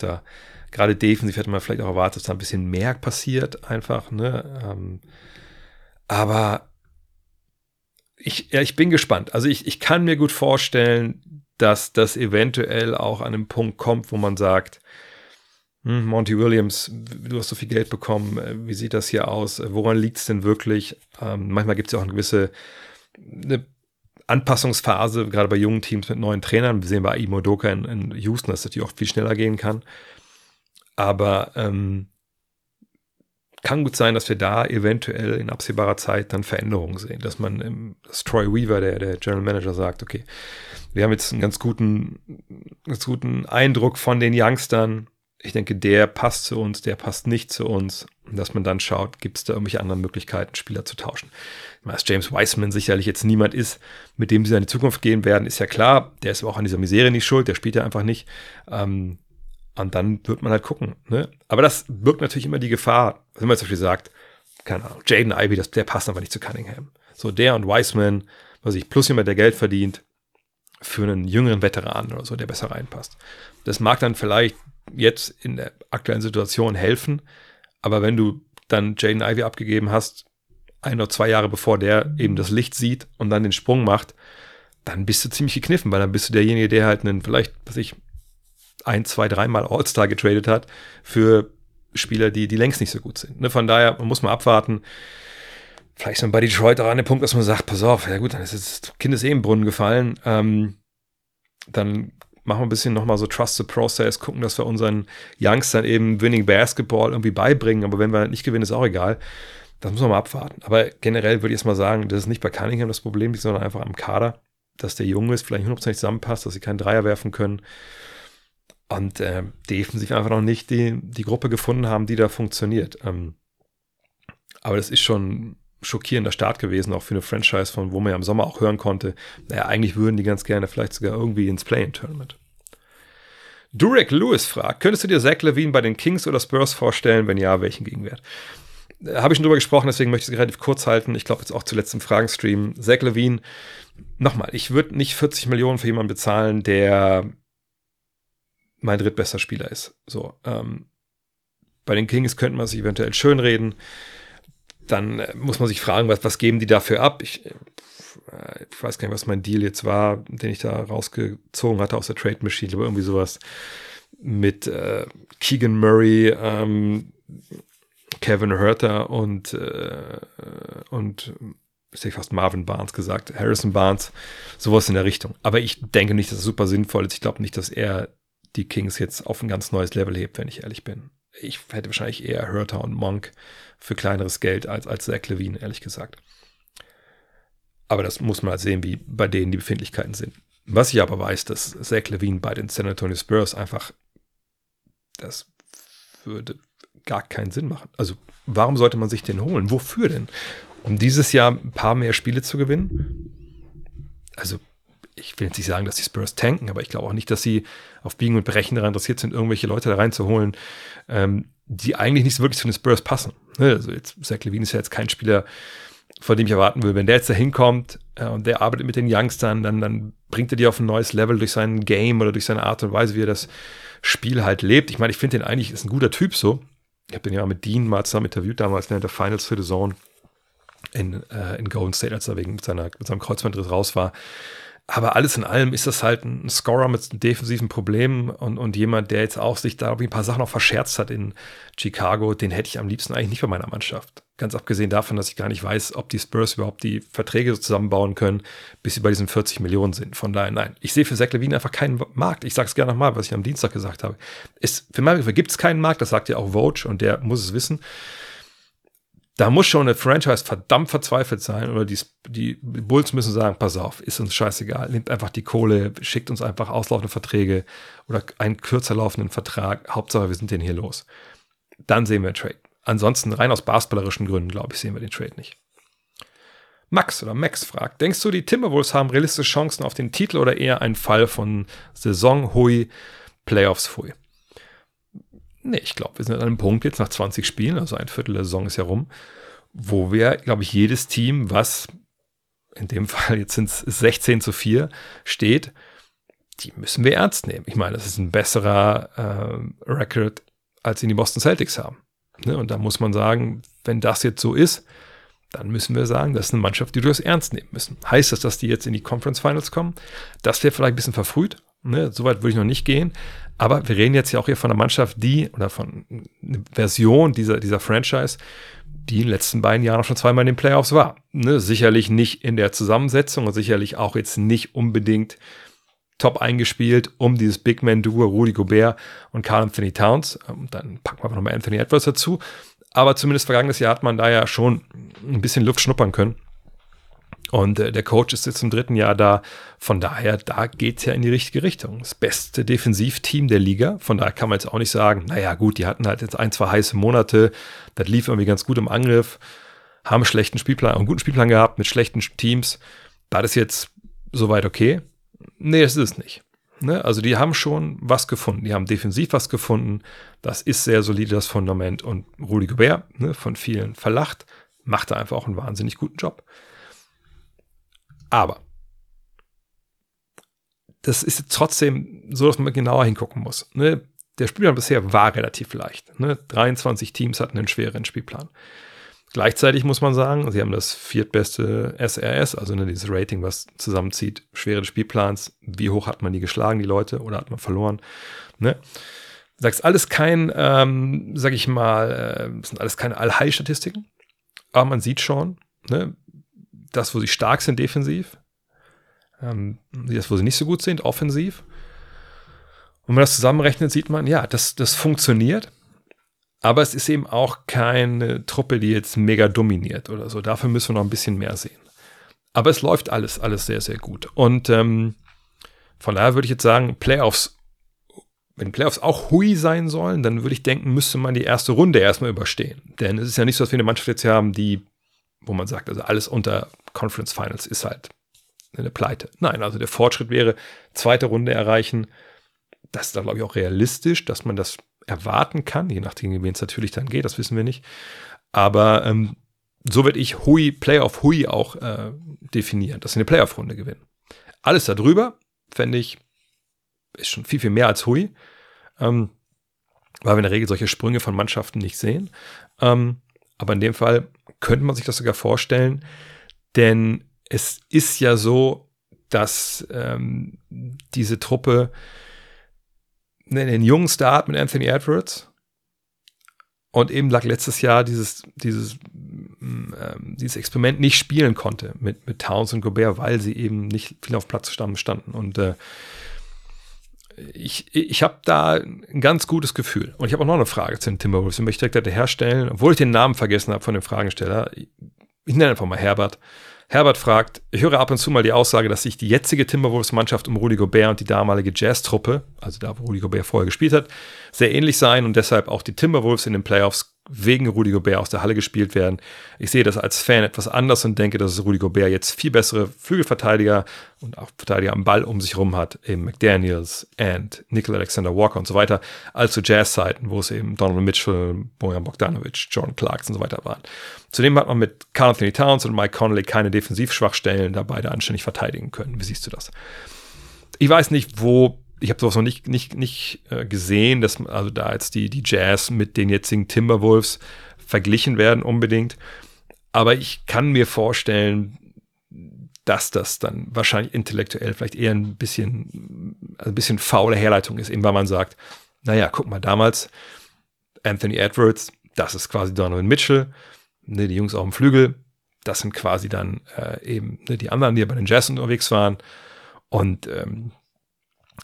Gerade defensiv hätte man vielleicht auch erwartet, dass da ein bisschen mehr passiert, einfach, ne? Ähm, aber ich, ja, ich bin gespannt. Also ich, ich kann mir gut vorstellen, dass das eventuell auch an einem Punkt kommt, wo man sagt, hm, Monty Williams, du hast so viel Geld bekommen, äh, wie sieht das hier aus? Woran liegt es denn wirklich? Ähm, manchmal gibt es ja auch eine gewisse eine Anpassungsphase, gerade bei jungen Teams mit neuen Trainern. Wir sehen bei Imo Doka in, in Houston, dass das natürlich auch viel schneller gehen kann. Aber ähm, kann gut sein, dass wir da eventuell in absehbarer Zeit dann Veränderungen sehen. Dass man, im, dass Troy Weaver, der, der General Manager, sagt, okay, wir haben jetzt einen ganz guten, ganz guten Eindruck von den Youngstern. Ich denke, der passt zu uns, der passt nicht zu uns. Und dass man dann schaut, gibt es da irgendwelche anderen Möglichkeiten, Spieler zu tauschen dass James Wiseman sicherlich jetzt niemand ist, mit dem sie in die Zukunft gehen werden, ist ja klar. Der ist aber auch an dieser Misere nicht schuld, der spielt ja einfach nicht. Ähm, und dann wird man halt gucken. Ne? Aber das birgt natürlich immer die Gefahr, wenn man zum Beispiel sagt, keine Ahnung, Jaden Ivey, das, der passt einfach nicht zu Cunningham. So der und Wiseman, was ich, plus jemand, der Geld verdient, für einen jüngeren Veteran oder so, der besser reinpasst. Das mag dann vielleicht jetzt in der aktuellen Situation helfen, aber wenn du dann Jaden Ivey abgegeben hast, ein oder zwei Jahre bevor der eben das Licht sieht und dann den Sprung macht, dann bist du ziemlich gekniffen, weil dann bist du derjenige, der halt einen vielleicht, was ich, ein, zwei, dreimal All-Star getradet hat für Spieler, die, die längst nicht so gut sind. Ne? Von daher, man muss mal abwarten. Vielleicht sind bei Detroit auch an dem Punkt, dass man sagt, pass auf, ja gut, dann ist das Kind ist eh im Brunnen gefallen. Ähm, dann machen wir ein bisschen nochmal so Trust the Process, gucken, dass wir unseren Youngstern eben Winning Basketball irgendwie beibringen. Aber wenn wir nicht gewinnen, ist auch egal. Das muss man mal abwarten. Aber generell würde ich jetzt mal sagen, das ist nicht bei Cunningham das Problem, sondern einfach am Kader, dass der Junge ist, vielleicht 100% zusammenpasst, dass sie keinen Dreier werfen können. Und äh, defensiv einfach noch nicht die, die Gruppe gefunden haben, die da funktioniert. Ähm, aber das ist schon schockierender Start gewesen, auch für eine Franchise, von wo man ja im Sommer auch hören konnte, naja, eigentlich würden die ganz gerne vielleicht sogar irgendwie ins Play-In-Tournament. Durek Lewis fragt, könntest du dir Zach Levine bei den Kings oder Spurs vorstellen? Wenn ja, welchen Gegenwert? Habe ich schon drüber gesprochen, deswegen möchte ich es relativ kurz halten. Ich glaube jetzt auch zuletzt im Fragenstream. Zach Levine, nochmal, ich würde nicht 40 Millionen für jemanden bezahlen, der mein drittbester Spieler ist. So, ähm, bei den Kings könnte man sich eventuell schönreden. Dann äh, muss man sich fragen, was, was geben die dafür ab? Ich, äh, ich weiß gar nicht, was mein Deal jetzt war, den ich da rausgezogen hatte aus der Trade Machine, aber irgendwie sowas mit äh, Keegan Murray, ähm, Kevin Herter und, äh, und ich hätte fast Marvin Barnes gesagt, Harrison Barnes, sowas in der Richtung. Aber ich denke nicht, dass es super sinnvoll ist. Ich glaube nicht, dass er die Kings jetzt auf ein ganz neues Level hebt, wenn ich ehrlich bin. Ich hätte wahrscheinlich eher Herter und Monk für kleineres Geld als, als Zach Levine, ehrlich gesagt. Aber das muss man halt sehen, wie bei denen die Befindlichkeiten sind. Was ich aber weiß, dass Zach Levine bei den San Antonio Spurs einfach, das würde gar keinen Sinn machen. Also, warum sollte man sich den holen? Wofür denn? Um dieses Jahr ein paar mehr Spiele zu gewinnen? Also, ich will jetzt nicht sagen, dass die Spurs tanken, aber ich glaube auch nicht, dass sie auf Biegen und Brechen daran interessiert sind, irgendwelche Leute da reinzuholen, ähm, die eigentlich nicht so wirklich zu den Spurs passen. Ne? Also jetzt, Zach Levine ist ja jetzt kein Spieler, von dem ich erwarten will, wenn der jetzt da hinkommt äh, und der arbeitet mit den Youngstern, dann, dann bringt er die auf ein neues Level durch sein Game oder durch seine Art und Weise, wie er das Spiel halt lebt. Ich meine, ich finde den eigentlich ist ein guter Typ so. Ich habe den ja mit Dean mal zusammen interviewt, damals während der Finals für The Zone in, äh, in Golden State, als er wegen mit, seiner, mit seinem Kreuzbandriss raus war. Aber alles in allem ist das halt ein Scorer mit defensiven Problemen und, und jemand, der jetzt auch sich da ein paar Sachen auch verscherzt hat in Chicago, den hätte ich am liebsten eigentlich nicht bei meiner Mannschaft. Ganz abgesehen davon, dass ich gar nicht weiß, ob die Spurs überhaupt die Verträge so zusammenbauen können, bis sie bei diesen 40 Millionen sind. Von daher, nein, ich sehe für Zach Levine einfach keinen Markt. Ich sage es gerne nochmal, was ich am Dienstag gesagt habe. Es, für meinen Begriff gibt es keinen Markt, das sagt ja auch Vogue und der muss es wissen da muss schon eine Franchise verdammt verzweifelt sein oder die, die Bulls müssen sagen, pass auf, ist uns scheißegal, nehmt einfach die Kohle, schickt uns einfach auslaufende Verträge oder einen kürzer laufenden Vertrag, Hauptsache wir sind den hier los. Dann sehen wir einen Trade. Ansonsten rein aus basketballerischen Gründen, glaube ich, sehen wir den Trade nicht. Max oder Max fragt, denkst du, die Timberwolves haben realistische Chancen auf den Titel oder eher ein Fall von Saison Hui, Playoffs Hui? Nee, ich glaube, wir sind an einem Punkt jetzt nach 20 Spielen, also ein Viertel der Saison ist ja rum, wo wir, glaube ich, jedes Team, was in dem (laughs) Fall jetzt sind es 16 zu 4 steht, die müssen wir ernst nehmen. Ich meine, das ist ein besserer äh, Record, als ihn die Boston Celtics haben. Ne? Und da muss man sagen, wenn das jetzt so ist, dann müssen wir sagen, das ist eine Mannschaft, die das ernst nehmen müssen. Heißt das, dass die jetzt in die Conference Finals kommen? Das wäre vielleicht ein bisschen verfrüht. Ne? Soweit würde ich noch nicht gehen. Aber wir reden jetzt ja auch hier von einer Mannschaft, die, oder von einer Version dieser, dieser Franchise, die in den letzten beiden Jahren schon zweimal in den Playoffs war. Ne? Sicherlich nicht in der Zusammensetzung und sicherlich auch jetzt nicht unbedingt top eingespielt um dieses Big Man-Duo Rudy Gobert und Carl Anthony Towns. Ähm, dann packen wir einfach nochmal Anthony Edwards dazu. Aber zumindest vergangenes Jahr hat man da ja schon ein bisschen Luft schnuppern können. Und äh, der Coach ist jetzt im dritten Jahr da. Von daher, da geht es ja in die richtige Richtung. Das beste Defensivteam der Liga. Von daher kann man jetzt auch nicht sagen, naja, gut, die hatten halt jetzt ein, zwei heiße Monate. Das lief irgendwie ganz gut im Angriff. Haben einen schlechten Spielplan, einen guten Spielplan gehabt mit schlechten Teams. Das jetzt soweit okay? Nee, das ist es nicht. Ne? Also die haben schon was gefunden. Die haben defensiv was gefunden. Das ist sehr solide, das Fundament. Und Rudi Gobert, ne, von vielen verlacht, macht da einfach auch einen wahnsinnig guten Job. Aber das ist trotzdem so, dass man genauer hingucken muss. Ne? Der Spielplan bisher war relativ leicht. Ne? 23 Teams hatten einen schweren Spielplan. Gleichzeitig muss man sagen, sie haben das viertbeste SRS, also ne, dieses Rating, was zusammenzieht, schwere Spielplans. Wie hoch hat man die geschlagen, die Leute, oder hat man verloren? Ne? Sagst alles kein, ähm, sag ich mal, äh, sind alles keine Allheil-Statistiken, aber man sieht schon, ne, das, wo sie stark sind defensiv, ähm, das, wo sie nicht so gut sind offensiv. wenn man das zusammenrechnet, sieht man, ja, das, das funktioniert. Aber es ist eben auch keine Truppe, die jetzt mega dominiert oder so. Dafür müssen wir noch ein bisschen mehr sehen. Aber es läuft alles, alles sehr, sehr gut. Und ähm, von daher würde ich jetzt sagen, Playoffs, wenn Playoffs auch hui sein sollen, dann würde ich denken, müsste man die erste Runde erstmal überstehen. Denn es ist ja nicht so, dass wir eine Mannschaft jetzt hier haben, die, wo man sagt, also alles unter Conference Finals ist halt eine Pleite. Nein, also der Fortschritt wäre, zweite Runde erreichen. Das ist dann, glaube ich, auch realistisch, dass man das erwarten kann, je nachdem, wie es natürlich dann geht, das wissen wir nicht. Aber ähm, so würde ich Hui, Playoff Hui auch äh, definieren, dass sie eine Playoff-Runde gewinnen. Alles darüber, fände ich, ist schon viel, viel mehr als Hui, ähm, weil wir in der Regel solche Sprünge von Mannschaften nicht sehen. Ähm, aber in dem Fall könnte man sich das sogar vorstellen, denn es ist ja so, dass ähm, diese Truppe einen jungen Start mit Anthony Edwards und eben lag letztes Jahr dieses, dieses, ähm, dieses Experiment nicht spielen konnte mit, mit Towns und Gobert, weil sie eben nicht viel auf Platz standen. Und äh, ich, ich habe da ein ganz gutes Gefühl. Und ich habe auch noch eine Frage zu den Timberwolves, die möchte ich direkt herstellen, obwohl ich den Namen vergessen habe von dem Fragensteller. Ich nenne einfach mal Herbert. Herbert fragt, ich höre ab und zu mal die Aussage, dass sich die jetzige Timberwolves-Mannschaft um Rudy Gobert und die damalige Jazz-Truppe, also da, wo Rudy Gobert vorher gespielt hat, sehr ähnlich seien und deshalb auch die Timberwolves in den Playoffs wegen Rudi Gobert aus der Halle gespielt werden. Ich sehe das als Fan etwas anders und denke, dass Rudi Gobert jetzt viel bessere Flügelverteidiger und auch Verteidiger am Ball um sich herum hat, eben McDaniels and Nickel Alexander Walker und so weiter, als zu Jazz-Zeiten, wo es eben Donald Mitchell, Bojan Bogdanovic, John Clarks und so weiter waren. Zudem hat man mit Carl Anthony Towns und Mike Connolly keine Defensivschwachstellen, da beide anständig verteidigen können. Wie siehst du das? Ich weiß nicht, wo ich habe sowas noch nicht, nicht, nicht äh, gesehen, dass also da jetzt die, die Jazz mit den jetzigen Timberwolves verglichen werden unbedingt. Aber ich kann mir vorstellen, dass das dann wahrscheinlich intellektuell vielleicht eher ein bisschen, also ein bisschen faule Herleitung ist, eben weil man sagt, naja, guck mal, damals Anthony Edwards, das ist quasi Donovan Mitchell, ne, die Jungs auf dem Flügel, das sind quasi dann äh, eben ne, die anderen, die bei den Jazz unterwegs waren. Und ähm,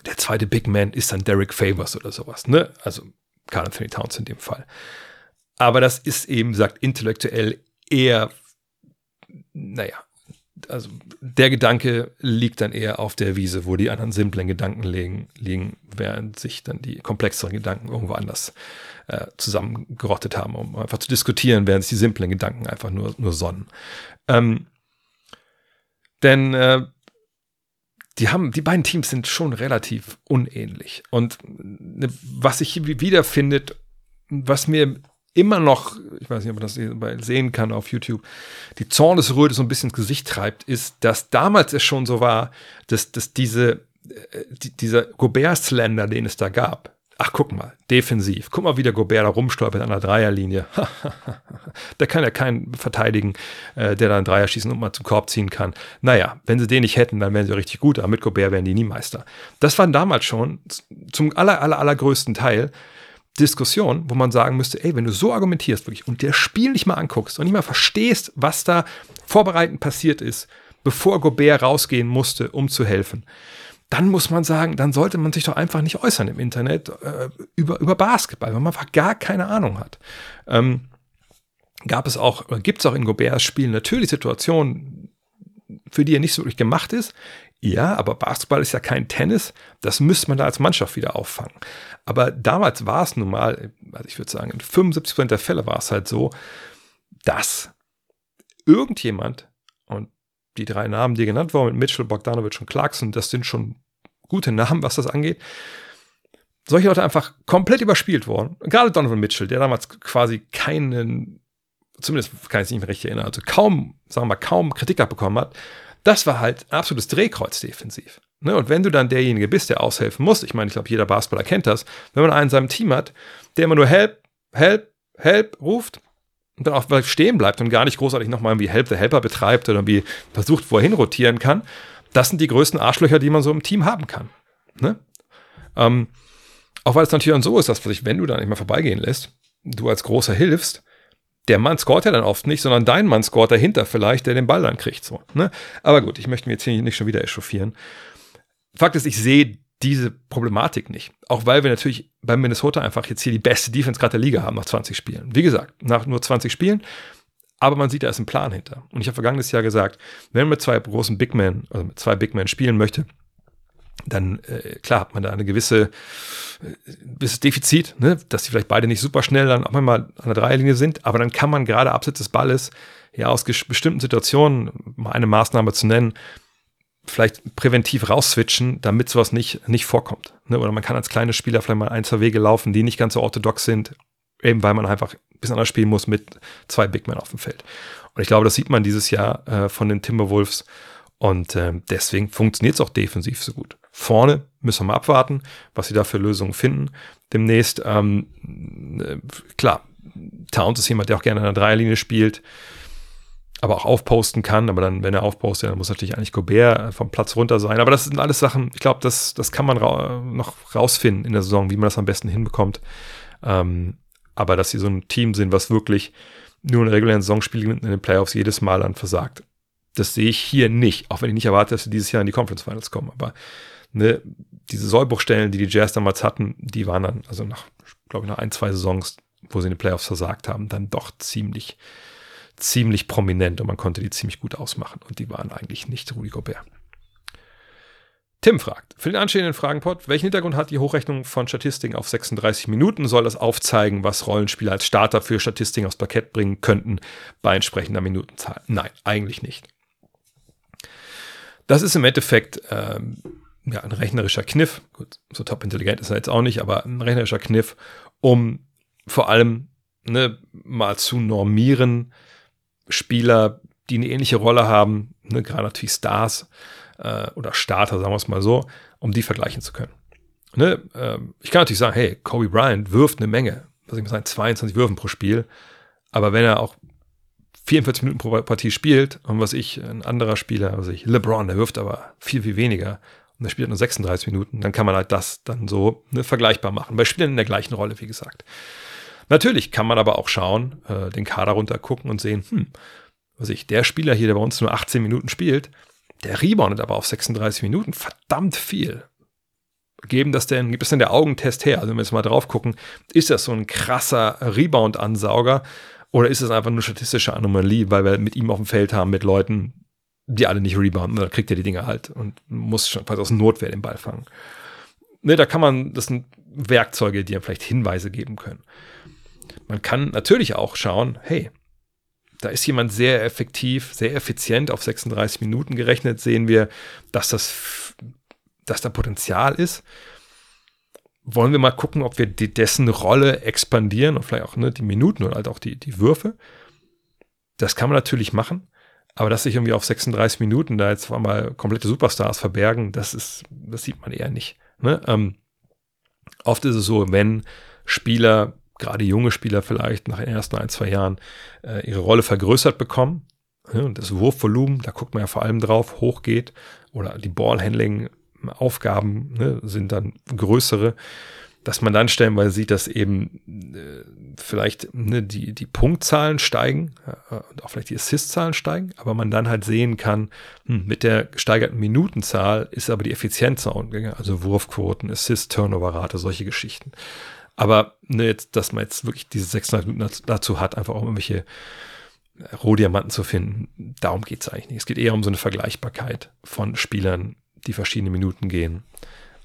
der zweite Big Man ist dann Derek Favors oder sowas, ne? Also Carl Anthony Towns in dem Fall. Aber das ist eben, sagt intellektuell eher, naja, also der Gedanke liegt dann eher auf der Wiese, wo die anderen simplen Gedanken liegen, liegen während sich dann die komplexeren Gedanken irgendwo anders äh, zusammengerottet haben, um einfach zu diskutieren, während sich die simplen Gedanken einfach nur, nur sonnen. Ähm, denn äh, die haben, die beiden Teams sind schon relativ unähnlich. Und ne, was sich hier wiederfindet, was mir immer noch, ich weiß nicht, ob man das sehen kann auf YouTube, die Zornesröte so ein bisschen ins Gesicht treibt, ist, dass damals es schon so war, dass, dass diese, äh, die, dieser Gobert-Slender, den es da gab, Ach, guck mal, defensiv. Guck mal, wie der Gobert da rumstolpert an der Dreierlinie. (laughs) der kann ja keinen verteidigen, äh, der da einen Dreier schießen und mal zum Korb ziehen kann. Naja, wenn sie den nicht hätten, dann wären sie richtig gut, aber mit Gobert wären die nie Meister. Das waren damals schon zum aller, aller, allergrößten Teil Diskussionen, wo man sagen müsste, ey, wenn du so argumentierst wirklich und dir das Spiel nicht mal anguckst und nicht mal verstehst, was da vorbereitend passiert ist, bevor Gobert rausgehen musste, um zu helfen, dann muss man sagen, dann sollte man sich doch einfach nicht äußern im Internet äh, über, über Basketball, weil man einfach gar keine Ahnung hat. Ähm, gab es auch, gibt es auch in Goberts Spielen natürlich Situationen, für die er nicht so wirklich gemacht ist. Ja, aber Basketball ist ja kein Tennis. Das müsste man da als Mannschaft wieder auffangen. Aber damals war es nun mal, also ich würde sagen, in 75% der Fälle war es halt so, dass irgendjemand, und die drei Namen, die genannt wurden, mit Mitchell, Bogdanovic und Clarkson, das sind schon gute Namen, was das angeht. Solche Leute einfach komplett überspielt worden. Gerade Donovan Mitchell, der damals quasi keinen, zumindest kann ich es nicht mehr recht erinnern, also kaum, sagen wir mal, kaum Kritik abbekommen hat. Das war halt ein absolutes Drehkreuz defensiv. Ne? Und wenn du dann derjenige bist, der aushelfen muss, ich meine, ich glaube, jeder Basketballer kennt das, wenn man einen in seinem Team hat, der immer nur Help, Help, Help ruft, und dann auch stehen bleibt und gar nicht großartig nochmal irgendwie Help the Helper betreibt oder irgendwie versucht, wo er hinrotieren kann, das sind die größten Arschlöcher, die man so im Team haben kann. Ne? Ähm, auch weil es natürlich dann so ist, dass wenn du da nicht mehr vorbeigehen lässt, du als Großer hilfst, der Mann scoret ja dann oft nicht, sondern dein Mann scoret dahinter vielleicht, der den Ball dann kriegt. So, ne? Aber gut, ich möchte mir jetzt hier nicht schon wieder echauffieren. Fakt ist, ich sehe diese Problematik nicht. Auch weil wir natürlich bei Minnesota einfach jetzt hier die beste Defense gerade der Liga haben nach 20 Spielen. Wie gesagt, nach nur 20 Spielen. Aber man sieht, da ist ein Plan hinter. Und ich habe vergangenes Jahr gesagt, wenn man mit zwei großen Big Men, also mit zwei Big Men spielen möchte, dann äh, klar hat man da eine gewisse äh, gewisses Defizit, ne? dass die vielleicht beide nicht super schnell dann auch mal an der Dreierlinie sind, aber dann kann man gerade abseits des Balles ja aus bestimmten Situationen, mal eine Maßnahme zu nennen, vielleicht präventiv rausswitchen, damit sowas nicht, nicht vorkommt. Ne? Oder man kann als kleiner Spieler vielleicht mal ein, zwei Wege laufen, die nicht ganz so orthodox sind, eben weil man einfach ein bisschen anders spielen muss mit zwei Big Men auf dem Feld. Und ich glaube, das sieht man dieses Jahr äh, von den Timberwolves. Und äh, deswegen funktioniert es auch defensiv so gut. Vorne müssen wir mal abwarten, was sie da für Lösungen finden. Demnächst, ähm, äh, klar, Towns ist jemand, der auch gerne an der Dreierlinie spielt aber auch aufposten kann. Aber dann, wenn er aufpostet, dann muss natürlich eigentlich Gobert äh, vom Platz runter sein. Aber das sind alles Sachen, ich glaube, das, das kann man ra noch rausfinden in der Saison, wie man das am besten hinbekommt. Ähm, aber dass sie so ein Team sind, was wirklich nur in regulären Saison spielt in den Playoffs jedes Mal dann versagt. Das sehe ich hier nicht, auch wenn ich nicht erwarte, dass sie dieses Jahr in die Conference Finals kommen. Aber ne, diese Sollbruchstellen, die die Jazz damals hatten, die waren dann, also nach, glaube ich, nach ein, zwei Saisons, wo sie in den Playoffs versagt haben, dann doch ziemlich, ziemlich prominent und man konnte die ziemlich gut ausmachen. Und die waren eigentlich nicht Rudy Gobert. Tim fragt, für den anstehenden Fragenpot, welchen Hintergrund hat die Hochrechnung von Statistiken auf 36 Minuten? Soll das aufzeigen, was Rollenspieler als Starter für Statistiken aufs Parkett bringen könnten bei entsprechender Minutenzahl? Nein, eigentlich nicht. Das ist im Endeffekt ähm, ja, ein rechnerischer Kniff. Gut, so top intelligent ist er jetzt auch nicht, aber ein rechnerischer Kniff, um vor allem ne, mal zu normieren, Spieler, die eine ähnliche Rolle haben, ne, gerade natürlich Stars äh, oder Starter, sagen wir es mal so, um die vergleichen zu können. Ne, äh, ich kann natürlich sagen, hey, Kobe Bryant wirft eine Menge, was ich mal sagen, 22 Würfen pro Spiel, aber wenn er auch 44 Minuten pro Partie spielt und was ich, ein anderer Spieler, was ich, LeBron, der wirft aber viel, viel weniger und der spielt nur 36 Minuten, dann kann man halt das dann so ne, vergleichbar machen. Bei Spielern in der gleichen Rolle, wie gesagt. Natürlich kann man aber auch schauen, äh, den Kader runter gucken und sehen, hm, was ich, der Spieler hier, der bei uns nur 18 Minuten spielt, der reboundet aber auf 36 Minuten verdammt viel. Geben das denn, gibt es denn der Augentest her? Also wenn wir jetzt mal drauf gucken, ist das so ein krasser Rebound-Ansauger oder ist es einfach nur statistische Anomalie, weil wir mit ihm auf dem Feld haben, mit Leuten, die alle nicht rebounden, dann kriegt er die Dinge halt und muss schon quasi aus Notwehr den Ball fangen. Ne, da kann man, das sind Werkzeuge, die einem vielleicht Hinweise geben können. Man kann natürlich auch schauen, hey, da ist jemand sehr effektiv, sehr effizient auf 36 Minuten gerechnet, sehen wir, dass das, dass da Potenzial ist. Wollen wir mal gucken, ob wir dessen Rolle expandieren und vielleicht auch ne, die Minuten oder halt auch die, die Würfe. Das kann man natürlich machen, aber dass sich irgendwie auf 36 Minuten da jetzt mal komplette Superstars verbergen, das ist, das sieht man eher nicht. Ne? Ähm, oft ist es so, wenn Spieler gerade junge Spieler vielleicht nach den ersten ein, zwei Jahren äh, ihre Rolle vergrößert bekommen. Ja, und das Wurfvolumen, da guckt man ja vor allem drauf, hochgeht oder die Ballhandling-Aufgaben ne, sind dann größere, dass man dann stellenweise sieht, dass eben äh, vielleicht ne, die, die Punktzahlen steigen äh, und auch vielleicht die Assist-Zahlen steigen, aber man dann halt sehen kann, hm, mit der gesteigerten Minutenzahl ist aber die Effizienz auch, also Wurfquoten, Assist-Turnover-Rate, solche Geschichten. Aber ne, jetzt, dass man jetzt wirklich diese 600 Minuten dazu hat, einfach auch irgendwelche Rohdiamanten zu finden, darum geht es eigentlich nicht. Es geht eher um so eine Vergleichbarkeit von Spielern, die verschiedene Minuten gehen.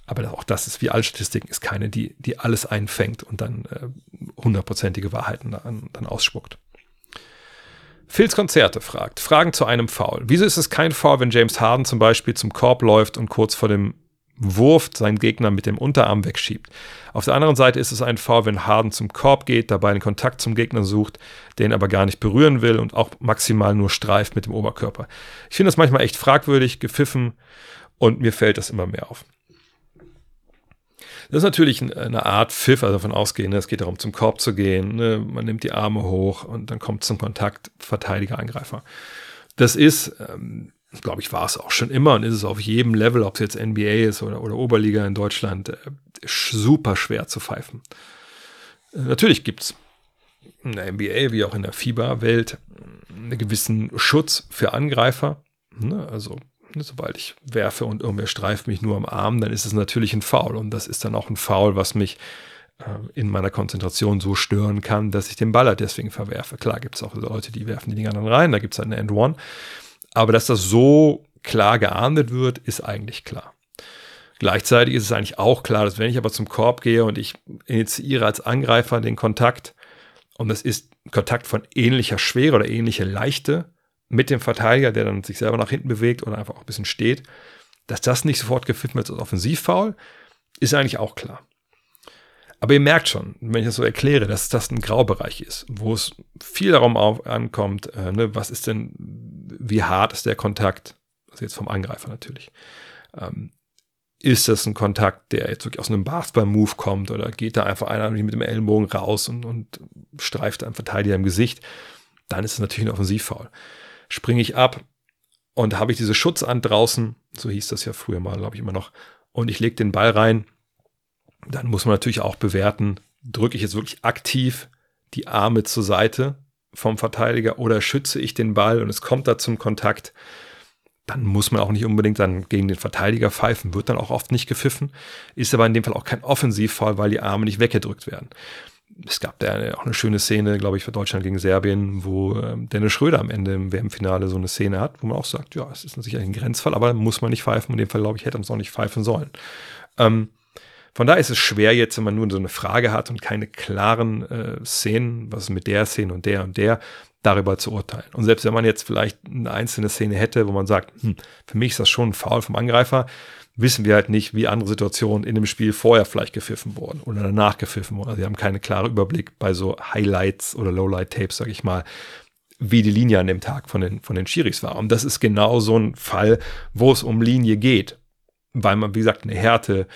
Aber auch das ist wie alle Statistiken, ist keine, die, die alles einfängt und dann äh, hundertprozentige Wahrheiten dann, dann ausspuckt. Phils Konzerte fragt, Fragen zu einem Foul. Wieso ist es kein Foul, wenn James Harden zum Beispiel zum Korb läuft und kurz vor dem Wurf seinen Gegner mit dem Unterarm wegschiebt. Auf der anderen Seite ist es ein Foul, wenn Harden zum Korb geht, dabei einen Kontakt zum Gegner sucht, den aber gar nicht berühren will und auch maximal nur streift mit dem Oberkörper. Ich finde das manchmal echt fragwürdig, gepfiffen und mir fällt das immer mehr auf. Das ist natürlich eine Art Pfiff, also davon ausgehen, ne, es geht darum, zum Korb zu gehen. Ne? Man nimmt die Arme hoch und dann kommt zum Kontakt Verteidiger, Angreifer. Das ist ähm, glaube ich, war es auch schon immer und ist es auf jedem Level, ob es jetzt NBA ist oder, oder Oberliga in Deutschland, äh, super schwer zu pfeifen. Äh, natürlich gibt es in der NBA wie auch in der FIBA-Welt einen gewissen Schutz für Angreifer. Ne? Also Sobald ich werfe und irgendwer streift mich nur am Arm, dann ist es natürlich ein Foul. Und das ist dann auch ein Foul, was mich äh, in meiner Konzentration so stören kann, dass ich den Baller halt deswegen verwerfe. Klar gibt es auch Leute, die werfen die Dinger dann rein, da gibt es eine End One. Aber dass das so klar geahndet wird, ist eigentlich klar. Gleichzeitig ist es eigentlich auch klar, dass wenn ich aber zum Korb gehe und ich initiiere als Angreifer den Kontakt, und das ist Kontakt von ähnlicher Schwere oder ähnlicher Leichte, mit dem Verteidiger, der dann sich selber nach hinten bewegt oder einfach auch ein bisschen steht, dass das nicht sofort gepfiffen wird als Offensivfoul, ist eigentlich auch klar. Aber ihr merkt schon, wenn ich das so erkläre, dass das ein Graubereich ist, wo es viel darum auf, ankommt, äh, ne, was ist denn, wie hart ist der Kontakt, also jetzt vom Angreifer natürlich. Ähm, ist das ein Kontakt, der jetzt wirklich aus einem Basketball-Move kommt oder geht da einfach einer mit dem Ellenbogen raus und, und streift einem Verteidiger im Gesicht, dann ist es natürlich ein Offensivfoul springe ich ab und habe ich diese Schutzand draußen, so hieß das ja früher mal, glaube ich immer noch, und ich lege den Ball rein, dann muss man natürlich auch bewerten, drücke ich jetzt wirklich aktiv die Arme zur Seite vom Verteidiger oder schütze ich den Ball und es kommt da zum Kontakt, dann muss man auch nicht unbedingt dann gegen den Verteidiger pfeifen, wird dann auch oft nicht gepfiffen, ist aber in dem Fall auch kein Offensivfall, weil die Arme nicht weggedrückt werden es gab da auch eine schöne Szene, glaube ich, für Deutschland gegen Serbien, wo ähm, Dennis Schröder am Ende im WM-Finale so eine Szene hat, wo man auch sagt, ja, es ist natürlich ein Grenzfall, aber muss man nicht pfeifen. In dem Fall, glaube ich, hätte man es auch nicht pfeifen sollen. Ähm, von daher ist es schwer jetzt, wenn man nur so eine Frage hat und keine klaren äh, Szenen, was ist mit der Szene und der und der, darüber zu urteilen. Und selbst wenn man jetzt vielleicht eine einzelne Szene hätte, wo man sagt, hm, für mich ist das schon ein Foul vom Angreifer, wissen wir halt nicht, wie andere Situationen in dem Spiel vorher vielleicht gepfiffen wurden oder danach gepfiffen wurden. Also wir haben keinen klaren Überblick bei so Highlights oder Lowlight-Tapes, sag ich mal, wie die Linie an dem Tag von den, von den Schiris war. Und das ist genau so ein Fall, wo es um Linie geht, weil man, wie gesagt, eine Härte,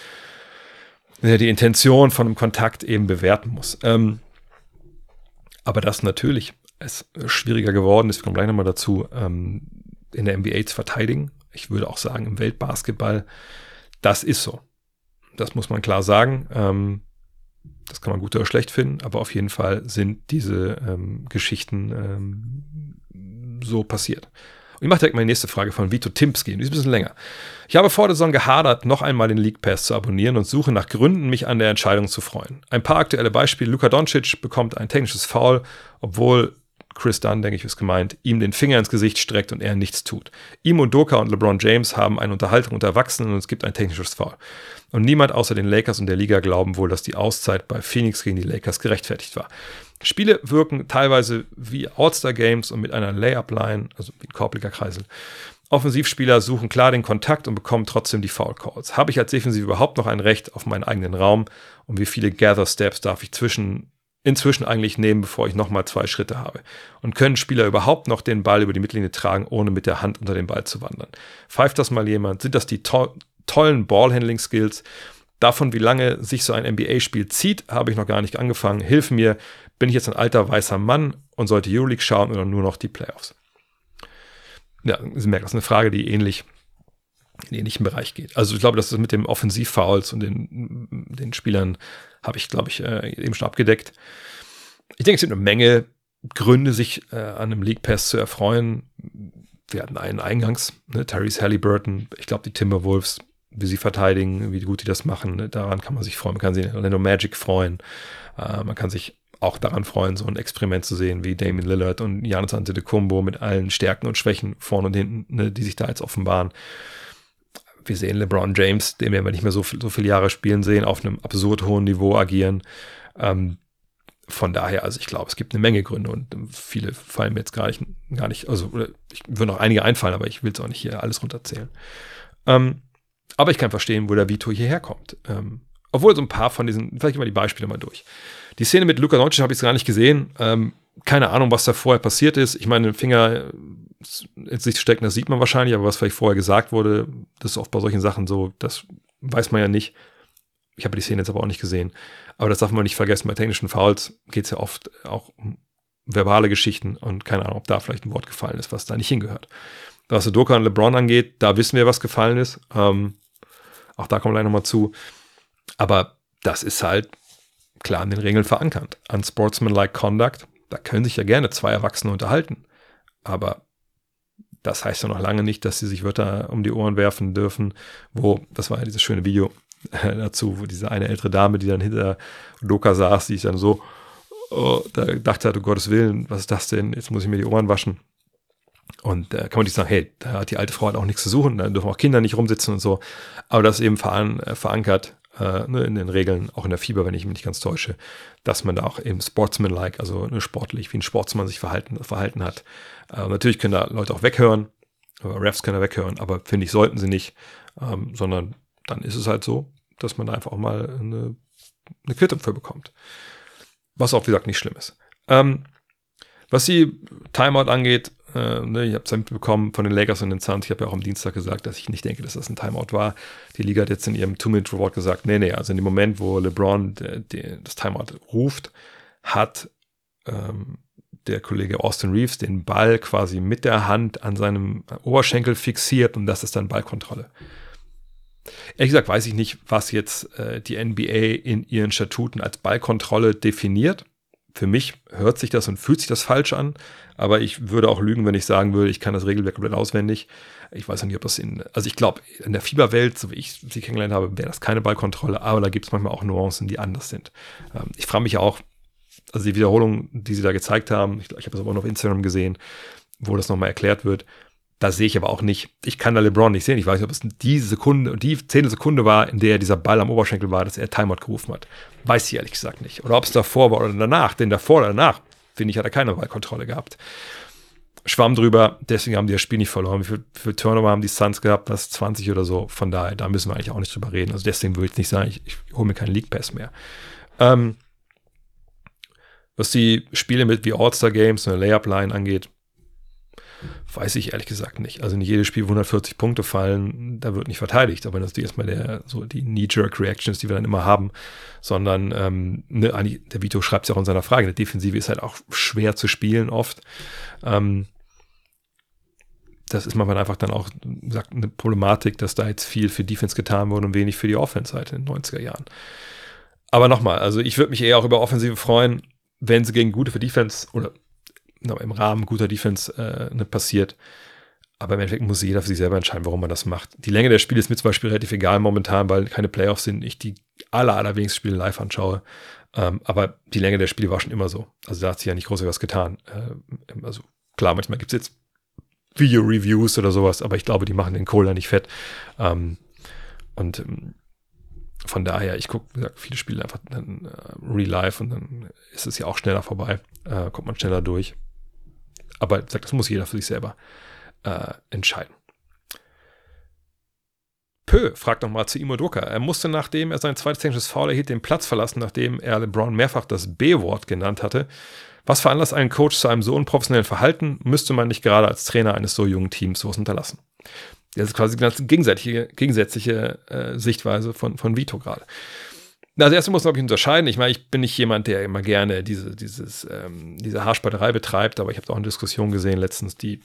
die Intention von einem Kontakt eben bewerten muss. Ähm, aber das natürlich ist schwieriger geworden ist, wir gleich nochmal dazu, ähm, in der NBA zu verteidigen ich würde auch sagen, im Weltbasketball, das ist so. Das muss man klar sagen. Ähm, das kann man gut oder schlecht finden, aber auf jeden Fall sind diese ähm, Geschichten ähm, so passiert. Ich mache direkt meine nächste Frage von Vito Timpski, die ist ein bisschen länger. Ich habe vor der Saison gehadert, noch einmal den League Pass zu abonnieren und suche nach Gründen, mich an der Entscheidung zu freuen. Ein paar aktuelle Beispiele. Luka Doncic bekommt ein technisches Foul, obwohl Chris Dunn, denke ich, ist gemeint, ihm den Finger ins Gesicht streckt und er nichts tut. Ihm und Doka und LeBron James haben eine Unterhaltung unter Erwachsenen und es gibt ein technisches Foul. Und niemand außer den Lakers und der Liga glauben wohl, dass die Auszeit bei Phoenix gegen die Lakers gerechtfertigt war. Spiele wirken teilweise wie All-Star-Games und mit einer Layup-Line, also wie ein korbliger Kreisel. Offensivspieler suchen klar den Kontakt und bekommen trotzdem die Foul Calls. Habe ich als Defensiv überhaupt noch ein Recht auf meinen eigenen Raum? Und wie viele Gather Steps darf ich zwischen inzwischen eigentlich nehmen, bevor ich nochmal zwei Schritte habe? Und können Spieler überhaupt noch den Ball über die Mittellinie tragen, ohne mit der Hand unter den Ball zu wandern? Pfeift das mal jemand? Sind das die to tollen Ballhandling-Skills? Davon, wie lange sich so ein NBA-Spiel zieht, habe ich noch gar nicht angefangen. Hilf mir, bin ich jetzt ein alter weißer Mann und sollte Euroleague schauen oder nur noch die Playoffs? Ja, Sie merken, das ist eine Frage, die ähnlich in den ähnlichen Bereich geht. Also ich glaube, das ist mit dem Offensivfouls und den, den Spielern habe ich, glaube ich, äh, eben schon abgedeckt. Ich denke, es gibt eine Menge Gründe, sich äh, an einem League Pass zu erfreuen. Wir hatten einen eingangs, ne, Tyrese Halliburton, ich glaube, die Timberwolves, wie sie verteidigen, wie gut die das machen, ne, daran kann man sich freuen. Man kann sich in Orlando Magic freuen. Äh, man kann sich auch daran freuen, so ein Experiment zu sehen, wie Damien Lillard und Giannis Antetokounmpo mit allen Stärken und Schwächen vorne und hinten, ne, die sich da jetzt offenbaren wir sehen LeBron James, den werden wir nicht mehr so, so viele Jahre spielen sehen, auf einem absurd hohen Niveau agieren. Ähm, von daher, also ich glaube, es gibt eine Menge Gründe und viele fallen mir jetzt gar nicht, gar nicht also ich würde noch einige einfallen, aber ich will es auch nicht hier alles runterzählen. Ähm, aber ich kann verstehen, wo der Vito hierher kommt. Ähm, obwohl so ein paar von diesen, vielleicht mal die Beispiele mal durch. Die Szene mit Luca Doncic habe ich gar nicht gesehen. Ähm, keine Ahnung, was da vorher passiert ist. Ich meine, den Finger ins Sicht stecken, das sieht man wahrscheinlich, aber was vielleicht vorher gesagt wurde, das ist oft bei solchen Sachen so, das weiß man ja nicht. Ich habe die Szene jetzt aber auch nicht gesehen. Aber das darf man nicht vergessen, bei technischen Fouls geht es ja oft auch um verbale Geschichten und keine Ahnung, ob da vielleicht ein Wort gefallen ist, was da nicht hingehört. Was Doka und LeBron angeht, da wissen wir, was gefallen ist. Ähm, auch da kommen wir gleich nochmal zu. Aber das ist halt klar in den Regeln verankert. Unsportsmanlike Conduct, da können sich ja gerne zwei Erwachsene unterhalten. Aber Das heißt ja noch lange nicht, dass sie sich Wörter um die Ohren werfen dürfen, wo, das war ja dieses schöne Video äh, dazu, wo diese eine ältere Dame, die dann hinter Loka saß, die ich dann so, oh, da dachte um Gottes Willen, was ist das denn? Jetzt muss ich mir die Ohren waschen. Und da äh, kann man nicht sagen, hey, da hat die alte Frau halt auch nichts zu suchen, da dürfen auch Kinder nicht rumsitzen und so. Aber das ist eben veran äh, verankert äh, ne, in den Regeln, auch in der Fieber, wenn ich mich nicht ganz täusche, dass man da auch eben sportsmanlike, also ne, sportlich, wie ein Sportsmann sich verhalten, verhalten hat. Äh, natürlich können da Leute auch weghören, Refs können da weghören, aber finde ich, sollten sie nicht, ähm, sondern dann ist es halt so, dass man da einfach auch mal eine, eine Quittung für bekommt. Was auch, wie gesagt, nicht schlimm ist. Ähm, was die Timeout angeht, äh, ne, ich habe es ja mitbekommen von den Lakers und den Suns. Ich habe ja auch am Dienstag gesagt, dass ich nicht denke, dass das ein Timeout war. Die Liga hat jetzt in ihrem Two-Minute-Report gesagt, nee, nee, also in dem Moment, wo LeBron de, de, das Timeout ruft, hat ähm, der Kollege Austin Reeves den Ball quasi mit der Hand an seinem Oberschenkel fixiert und das ist dann Ballkontrolle. Ehrlich gesagt weiß ich nicht, was jetzt äh, die NBA in ihren Statuten als Ballkontrolle definiert. Für mich hört sich das und fühlt sich das falsch an, aber ich würde auch lügen, wenn ich sagen würde, ich kann das Regelwerk komplett auswendig. Ich weiß nicht, ob das in, also ich glaube, in der Fieberwelt, so wie ich sie kennengelernt habe, wäre das keine Ballkontrolle, aber da gibt es manchmal auch Nuancen, die anders sind. Ähm, ich frage mich auch, also die Wiederholung, die sie da gezeigt haben, ich, ich habe das aber noch auf Instagram gesehen, wo das nochmal erklärt wird, da sehe ich aber auch nicht, ich kann da LeBron nicht sehen. Ich weiß nicht, ob es die Sekunde, die zehnte Sekunde war, in der dieser Ball am Oberschenkel war, dass er Timeout gerufen hat. Weiß ich ehrlich gesagt nicht. Oder ob es davor war oder danach. Denn davor oder danach, finde ich, hat er keine Ballkontrolle gehabt. Schwamm drüber, deswegen haben die das Spiel nicht verloren. Wie viel Turnover haben die Suns gehabt? Das 20 oder so. Von daher, da müssen wir eigentlich auch nicht drüber reden. Also deswegen würde ich nicht sagen, ich, ich hole mir keinen League Pass mehr. Ähm, was die Spiele mit wie All-Star Games und der Layup-Line angeht, weiß ich ehrlich gesagt nicht. Also nicht jedes Spiel 140 Punkte fallen, da wird nicht verteidigt. Aber das ist erstmal der, so die Knee-Jerk-Reactions, die wir dann immer haben, sondern ähm, ne, der Vito schreibt es ja auch in seiner Frage, eine Defensive ist halt auch schwer zu spielen oft. Ähm, das ist manchmal einfach dann auch sagt, eine Problematik, dass da jetzt viel für Defense getan wurde und wenig für die Offense halt in den 90er Jahren. Aber nochmal, also ich würde mich eher auch über Offensive freuen, wenn sie gegen gute für Defense oder im Rahmen guter Defense äh, ne, passiert. Aber im Endeffekt muss jeder für sich selber entscheiden, warum man das macht. Die Länge der Spiele ist mir zum Beispiel relativ egal momentan, weil keine Playoffs sind. Ich die aller, allerwenigsten Spiele live anschaue. Ähm, aber die Länge der Spiele war schon immer so. Also da hat sich ja nicht groß was getan. Äh, also klar, manchmal gibt es jetzt Video-Reviews oder sowas, aber ich glaube, die machen den Kohler nicht fett. Ähm, und ähm, von daher, ich gucke, wie gesagt, viele Spiele einfach dann äh, real life und dann ist es ja auch schneller vorbei, äh, kommt man schneller durch. Aber das muss jeder für sich selber äh, entscheiden. Pö fragt nochmal zu Imo Doka. Er musste, nachdem er sein zweites technisches Foul erhielt, den Platz verlassen, nachdem er LeBron mehrfach das B-Wort genannt hatte. Was veranlasst einen Coach zu einem so unprofessionellen Verhalten? Müsste man nicht gerade als Trainer eines so jungen Teams sowas unterlassen? Das ist quasi eine ganz gegensätzliche, gegensätzliche äh, Sichtweise von, von Vito gerade. Also erstmal muss man, glaube ich, unterscheiden. Ich meine, ich bin nicht jemand, der immer gerne diese, dieses, ähm, diese Haarspalterei betreibt, aber ich habe auch eine Diskussion gesehen letztens, die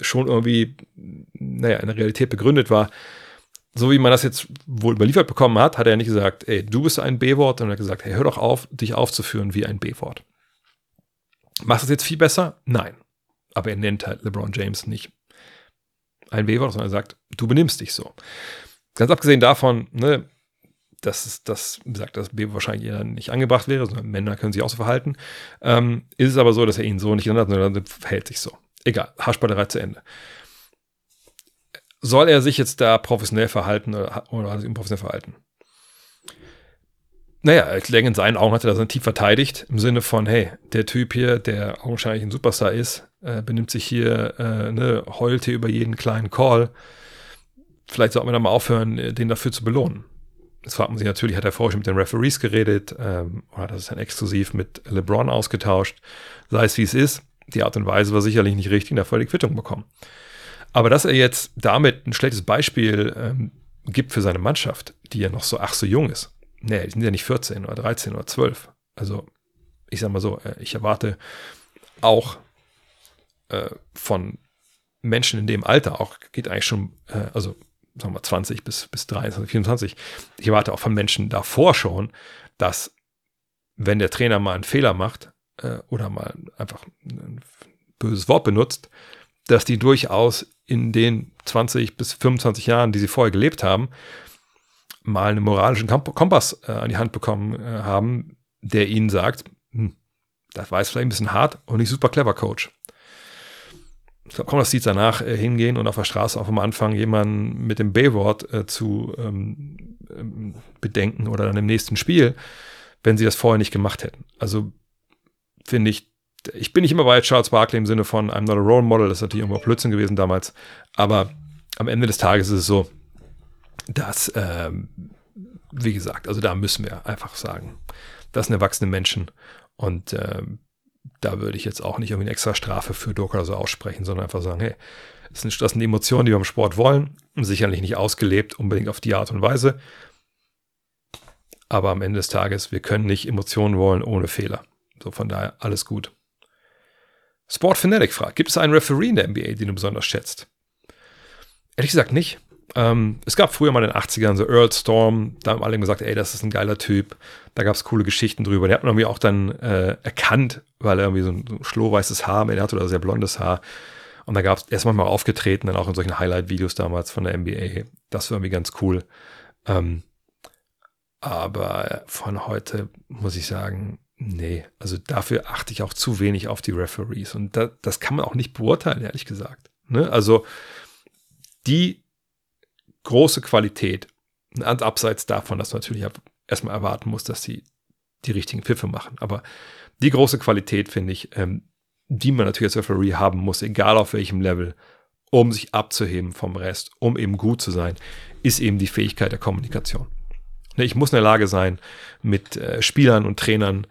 schon irgendwie, naja, in der Realität begründet war. So wie man das jetzt wohl überliefert bekommen hat, hat er nicht gesagt, ey, du bist ein B-Wort, sondern er hat gesagt, hey, hör doch auf, dich aufzuführen wie ein B-Wort. Machst du das jetzt viel besser? Nein. Aber er nennt halt LeBron James nicht ein B-Wort, sondern er sagt, du benimmst dich so. Ganz abgesehen davon, ne, dass es das, gesagt, das B wahrscheinlich eher nicht angebracht wäre, sondern Männer können sich auch so verhalten, ähm, ist es aber so, dass er ihn so nicht ändert, sondern er verhält sich so. Egal, Haarspalterei zu Ende. Soll er sich jetzt da professionell verhalten oder, oder hat er sich unprofessionell verhalten? Naja, denke, in seinen Augen hat er das tief verteidigt, im Sinne von, hey, der Typ hier, der augenscheinlich ein Superstar ist, äh, benimmt sich hier, äh, ne, heult hier über jeden kleinen Call. Vielleicht sollte man da mal aufhören, äh, den dafür zu belohnen. Jetzt fragt man sich natürlich, hat er vorher schon mit den Referees geredet ähm, oder hat er dann exklusiv mit LeBron ausgetauscht? Sei es wie es ist, die Art und Weise war sicherlich nicht richtig, da voll die Quittung bekommen. Aber dass er jetzt damit ein schlechtes Beispiel ähm, gibt für seine Mannschaft, die ja noch so ach so jung ist. Nee, die sind ja nicht 14 oder 13 oder 12. Also, ich sag mal so, äh, ich erwarte auch äh, von Menschen in dem Alter, auch geht eigentlich schon, äh, also sagen wir 20 bis, bis 23, 24, ich erwarte auch von Menschen davor schon, dass wenn der Trainer mal einen Fehler macht äh, oder mal einfach ein böses Wort benutzt, dass die durchaus in den 20 bis 25 Jahren, die sie vorher gelebt haben, mal einen moralischen Kompass äh, an die Hand bekommen äh, haben, der ihnen sagt, hm, das war jetzt vielleicht ein bisschen hart und nicht super clever, Coach. Glaube, das sieht danach äh, hingehen und auf der Straße auch am Anfang jemanden mit dem B-Wort äh, zu ähm, ähm, bedenken oder dann im nächsten Spiel, wenn sie das vorher nicht gemacht hätten. Also finde ich, ich bin nicht immer bei Charles Barkley im Sinne von I'm not a role model, das ist natürlich irgendwo Blödsinn gewesen damals, aber am Ende des Tages ist es so, dass, ähm, wie gesagt, also da müssen wir einfach sagen, das sind erwachsene Menschen und ähm, da würde ich jetzt auch nicht irgendwie eine extra Strafe für Doka oder so aussprechen, sondern einfach sagen, hey, das sind, das sind Emotionen, die wir im Sport wollen, sicherlich nicht ausgelebt unbedingt auf die Art und Weise, aber am Ende des Tages, wir können nicht Emotionen wollen ohne Fehler. So von daher alles gut. Sport Fanatic fragt, gibt es einen Referee in der NBA, den du besonders schätzt? Ehrlich gesagt nicht. Ähm, es gab früher mal in den 80ern so Earl Storm, da haben alle gesagt, ey, das ist ein geiler Typ. Da gab es coole Geschichten drüber. Die hat man irgendwie auch dann äh, erkannt, weil er irgendwie so ein, so ein schlohweißes Haar mehr hatte oder sehr blondes Haar. Und da gab es erst manchmal aufgetreten, dann auch in solchen Highlight-Videos damals von der NBA. Das war irgendwie ganz cool. Ähm, aber von heute muss ich sagen, nee, also dafür achte ich auch zu wenig auf die Referees. Und da, das kann man auch nicht beurteilen, ehrlich gesagt. Ne? Also die große Qualität, abseits davon, dass man natürlich erstmal erwarten muss, dass sie die richtigen Pfiffe machen. Aber die große Qualität, finde ich, ähm, die man natürlich als Referee haben muss, egal auf welchem Level, um sich abzuheben vom Rest, um eben gut zu sein, ist eben die Fähigkeit der Kommunikation. Ne, ich muss in der Lage sein, mit äh, Spielern und Trainern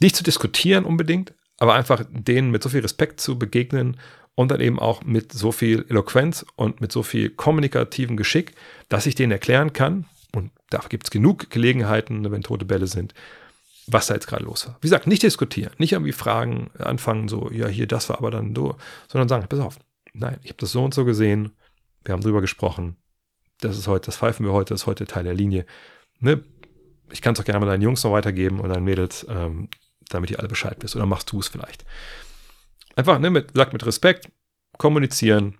nicht zu diskutieren unbedingt, aber einfach denen mit so viel Respekt zu begegnen und dann eben auch mit so viel Eloquenz und mit so viel kommunikativen Geschick, dass ich denen erklären kann, und da gibt es genug Gelegenheiten, wenn tote Bälle sind, was da jetzt gerade los war. Wie gesagt, nicht diskutieren, nicht irgendwie fragen, anfangen so, ja, hier, das war aber dann so, sondern sagen, pass auf, nein, ich habe das so und so gesehen, wir haben drüber gesprochen, das ist heute, das pfeifen wir heute, das ist heute Teil der Linie. Ne? Ich kann es auch gerne mal deinen Jungs noch weitergeben und deinen Mädels, ähm, damit ihr alle Bescheid wisst. Oder machst du es vielleicht. Einfach, ne, mit, sagt mit Respekt, kommunizieren,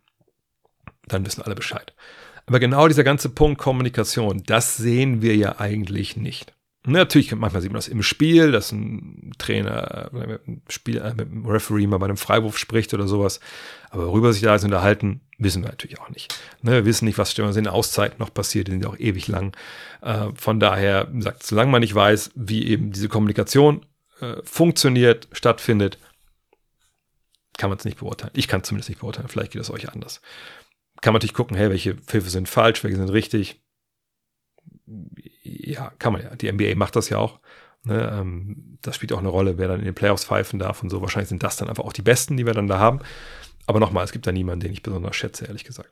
dann wissen alle Bescheid. Aber genau dieser ganze Punkt Kommunikation, das sehen wir ja eigentlich nicht. Natürlich, manchmal sieht man das im Spiel, dass ein Trainer mit einem, Spiel, äh, mit einem Referee mal bei einem Freiwurf spricht oder sowas. Aber worüber sich da jetzt unterhalten, wissen wir natürlich auch nicht. Ne, wir wissen nicht, was in den Auszeiten noch passiert, die sind ja auch ewig lang. Äh, von daher, sagt, solange man nicht weiß, wie eben diese Kommunikation äh, funktioniert, stattfindet, kann man es nicht beurteilen. Ich kann es zumindest nicht beurteilen. Vielleicht geht es euch anders. Kann man natürlich gucken, hey, welche Pfiffe sind falsch, welche sind richtig. Ja, kann man ja. Die NBA macht das ja auch. Ne, ähm, das spielt auch eine Rolle, wer dann in den Playoffs pfeifen darf und so. Wahrscheinlich sind das dann einfach auch die Besten, die wir dann da haben. Aber nochmal, es gibt da niemanden, den ich besonders schätze, ehrlich gesagt.